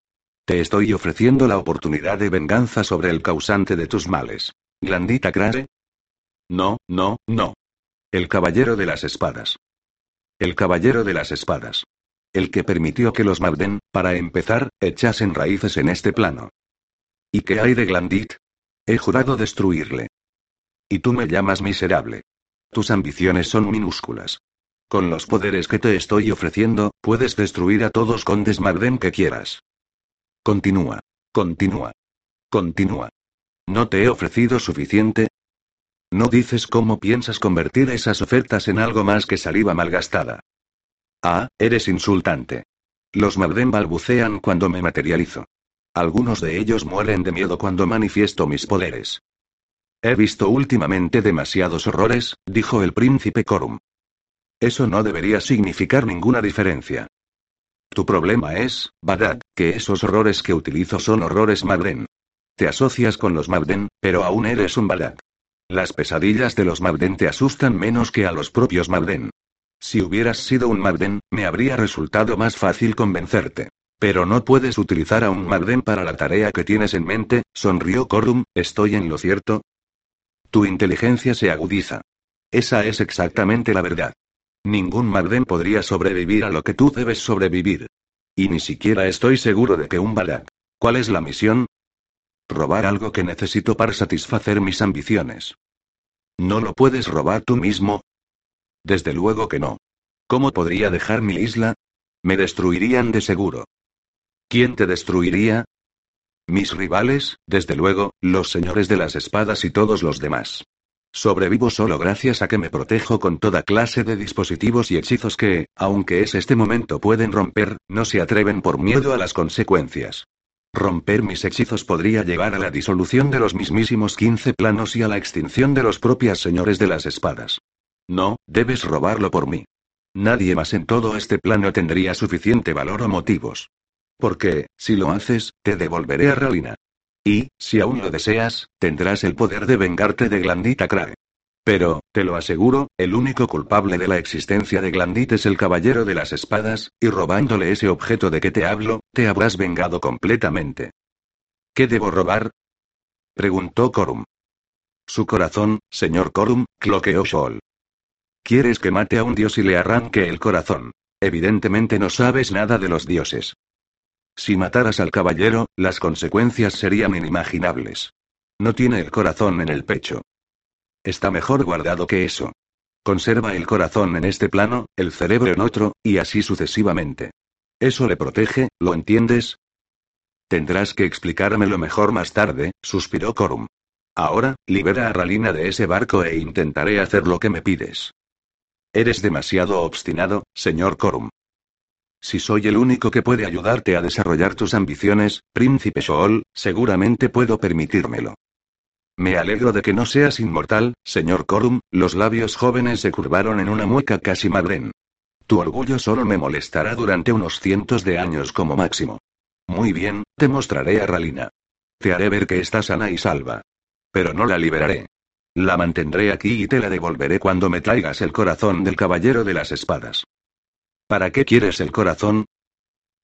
Te estoy ofreciendo la oportunidad de venganza sobre el causante de tus males. ¿Glandita Crase? No, no, no. El caballero de las espadas. El caballero de las espadas. El que permitió que los Mabden, para empezar, echasen raíces en este plano. ¿Y qué hay de Glandit? He jurado destruirle. Y tú me llamas miserable. Tus ambiciones son minúsculas. Con los poderes que te estoy ofreciendo, puedes destruir a todos condes Magden que quieras. Continúa. Continúa. Continúa. ¿No te he ofrecido suficiente? No dices cómo piensas convertir esas ofertas en algo más que saliva malgastada. Ah, eres insultante. Los Magden balbucean cuando me materializo. Algunos de ellos mueren de miedo cuando manifiesto mis poderes. He visto últimamente demasiados horrores, dijo el príncipe Corum. Eso no debería significar ninguna diferencia. Tu problema es, Bagdad, que esos horrores que utilizo son horrores Magden. Te asocias con los Magden, pero aún eres un Bagdad. Las pesadillas de los Magden te asustan menos que a los propios Magden. Si hubieras sido un Magden, me habría resultado más fácil convencerte. Pero no puedes utilizar a un Magden para la tarea que tienes en mente, sonrió Corum, ¿estoy en lo cierto? Tu inteligencia se agudiza. Esa es exactamente la verdad. Ningún Magden podría sobrevivir a lo que tú debes sobrevivir. Y ni siquiera estoy seguro de que un Balak. ¿Cuál es la misión? Robar algo que necesito para satisfacer mis ambiciones. ¿No lo puedes robar tú mismo? Desde luego que no. ¿Cómo podría dejar mi isla? Me destruirían de seguro. ¿Quién te destruiría? Mis rivales, desde luego, los señores de las espadas y todos los demás. Sobrevivo solo gracias a que me protejo con toda clase de dispositivos y hechizos que, aunque es este momento pueden romper, no se atreven por miedo a las consecuencias. Romper mis hechizos podría llevar a la disolución de los mismísimos quince planos y a la extinción de los propios señores de las espadas. No, debes robarlo por mí. Nadie más en todo este plano tendría suficiente valor o motivos. Porque, si lo haces, te devolveré a Ralina. Y, si aún lo deseas, tendrás el poder de vengarte de Glandita Crae. Pero, te lo aseguro, el único culpable de la existencia de Glandit es el caballero de las espadas, y robándole ese objeto de que te hablo, te habrás vengado completamente. ¿Qué debo robar? preguntó Corum. Su corazón, señor Corum, cloqueó Shoal. ¿Quieres que mate a un dios y le arranque el corazón? Evidentemente no sabes nada de los dioses. Si mataras al caballero, las consecuencias serían inimaginables. No tiene el corazón en el pecho. Está mejor guardado que eso. Conserva el corazón en este plano, el cerebro en otro, y así sucesivamente. Eso le protege, ¿lo entiendes? Tendrás que explicármelo mejor más tarde, suspiró Corum. Ahora, libera a Ralina de ese barco e intentaré hacer lo que me pides. Eres demasiado obstinado, señor Corum. Si soy el único que puede ayudarte a desarrollar tus ambiciones, príncipe Shool, seguramente puedo permitírmelo. Me alegro de que no seas inmortal, señor Corum, los labios jóvenes se curvaron en una mueca casi madren. Tu orgullo solo me molestará durante unos cientos de años como máximo. Muy bien, te mostraré a Ralina. Te haré ver que está sana y salva. Pero no la liberaré. La mantendré aquí y te la devolveré cuando me traigas el corazón del caballero de las espadas. ¿Para qué quieres el corazón?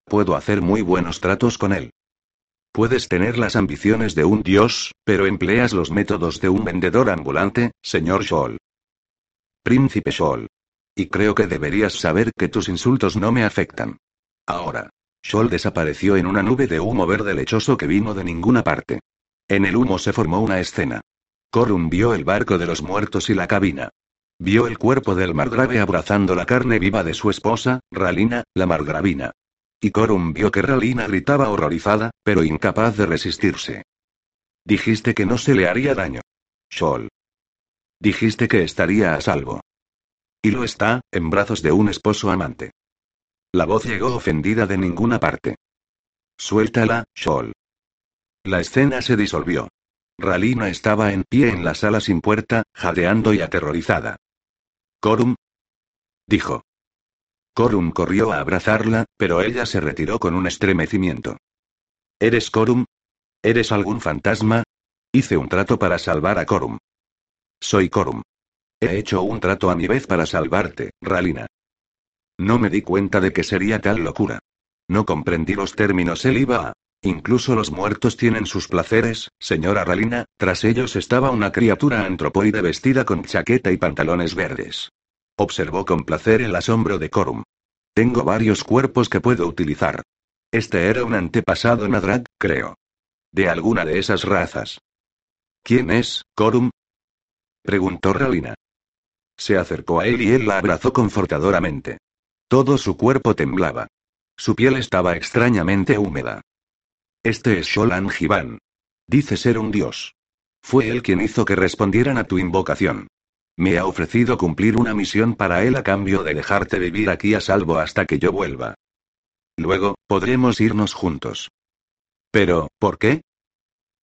Puedo hacer muy buenos tratos con él. Puedes tener las ambiciones de un dios, pero empleas los métodos de un vendedor ambulante, señor Scholl. Príncipe Scholl. Y creo que deberías saber que tus insultos no me afectan. Ahora. Scholl desapareció en una nube de humo verde lechoso que vino de ninguna parte. En el humo se formó una escena. Corun vio el barco de los muertos y la cabina. Vio el cuerpo del margrave abrazando la carne viva de su esposa, Ralina, la margravina. Y Corum vio que Ralina gritaba horrorizada, pero incapaz de resistirse. Dijiste que no se le haría daño. Shol. Dijiste que estaría a salvo. Y lo está, en brazos de un esposo amante. La voz llegó ofendida de ninguna parte. Suéltala, Shol. La escena se disolvió. Ralina estaba en pie en la sala sin puerta, jadeando y aterrorizada. Corum. Dijo. Corum corrió a abrazarla, pero ella se retiró con un estremecimiento. ¿Eres Corum? ¿Eres algún fantasma? Hice un trato para salvar a Corum. Soy Corum. He hecho un trato a mi vez para salvarte, Ralina. No me di cuenta de que sería tal locura. No comprendí los términos. Él iba a. Incluso los muertos tienen sus placeres, señora Ralina, tras ellos estaba una criatura antropoide vestida con chaqueta y pantalones verdes. Observó con placer el asombro de Corum. Tengo varios cuerpos que puedo utilizar. Este era un antepasado Nadrag, creo. De alguna de esas razas. ¿Quién es, Corum? preguntó Ralina. Se acercó a él y él la abrazó confortadoramente. Todo su cuerpo temblaba. Su piel estaba extrañamente húmeda. Este es Sholan. Dice ser un dios. Fue él quien hizo que respondieran a tu invocación. Me ha ofrecido cumplir una misión para él a cambio de dejarte vivir aquí a salvo hasta que yo vuelva. Luego, podremos irnos juntos. Pero, ¿por qué?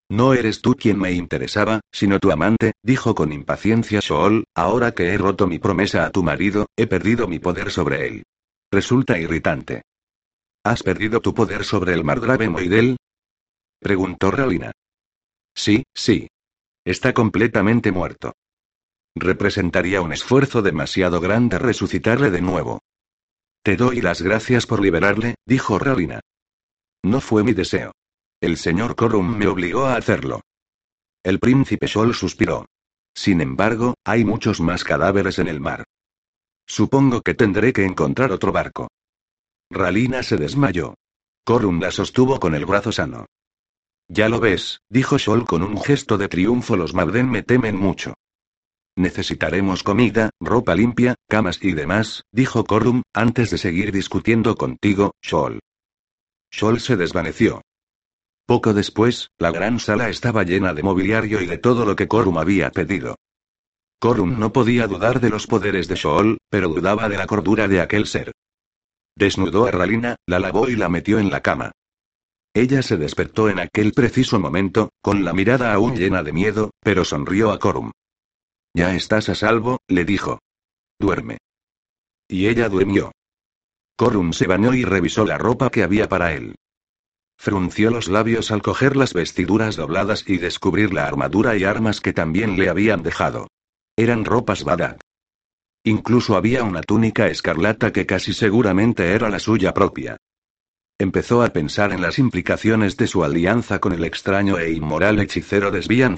No eres tú quien me interesaba, sino tu amante, dijo con impaciencia Shool, ahora que he roto mi promesa a tu marido, he perdido mi poder sobre él. Resulta irritante. ¿Has perdido tu poder sobre el Margrave Moidel? Preguntó Ralina. Sí, sí. Está completamente muerto. Representaría un esfuerzo demasiado grande resucitarle de nuevo. Te doy las gracias por liberarle, dijo Ralina. No fue mi deseo. El señor Corum me obligó a hacerlo. El príncipe Sol suspiró. Sin embargo, hay muchos más cadáveres en el mar. Supongo que tendré que encontrar otro barco. Ralina se desmayó. Corum la sostuvo con el brazo sano. Ya lo ves, dijo Sol con un gesto de triunfo. Los Mabden me temen mucho. Necesitaremos comida, ropa limpia, camas y demás, dijo Corum, antes de seguir discutiendo contigo, Sol. Sol se desvaneció. Poco después, la gran sala estaba llena de mobiliario y de todo lo que Corum había pedido. Corum no podía dudar de los poderes de Shool, pero dudaba de la cordura de aquel ser. Desnudó a Ralina, la lavó y la metió en la cama. Ella se despertó en aquel preciso momento, con la mirada aún llena de miedo, pero sonrió a Corum. Ya estás a salvo, le dijo. Duerme. Y ella durmió. Corum se bañó y revisó la ropa que había para él. Frunció los labios al coger las vestiduras dobladas y descubrir la armadura y armas que también le habían dejado. Eran ropas Badak. Incluso había una túnica escarlata que casi seguramente era la suya propia. Empezó a pensar en las implicaciones de su alianza con el extraño e inmoral hechicero de Svian.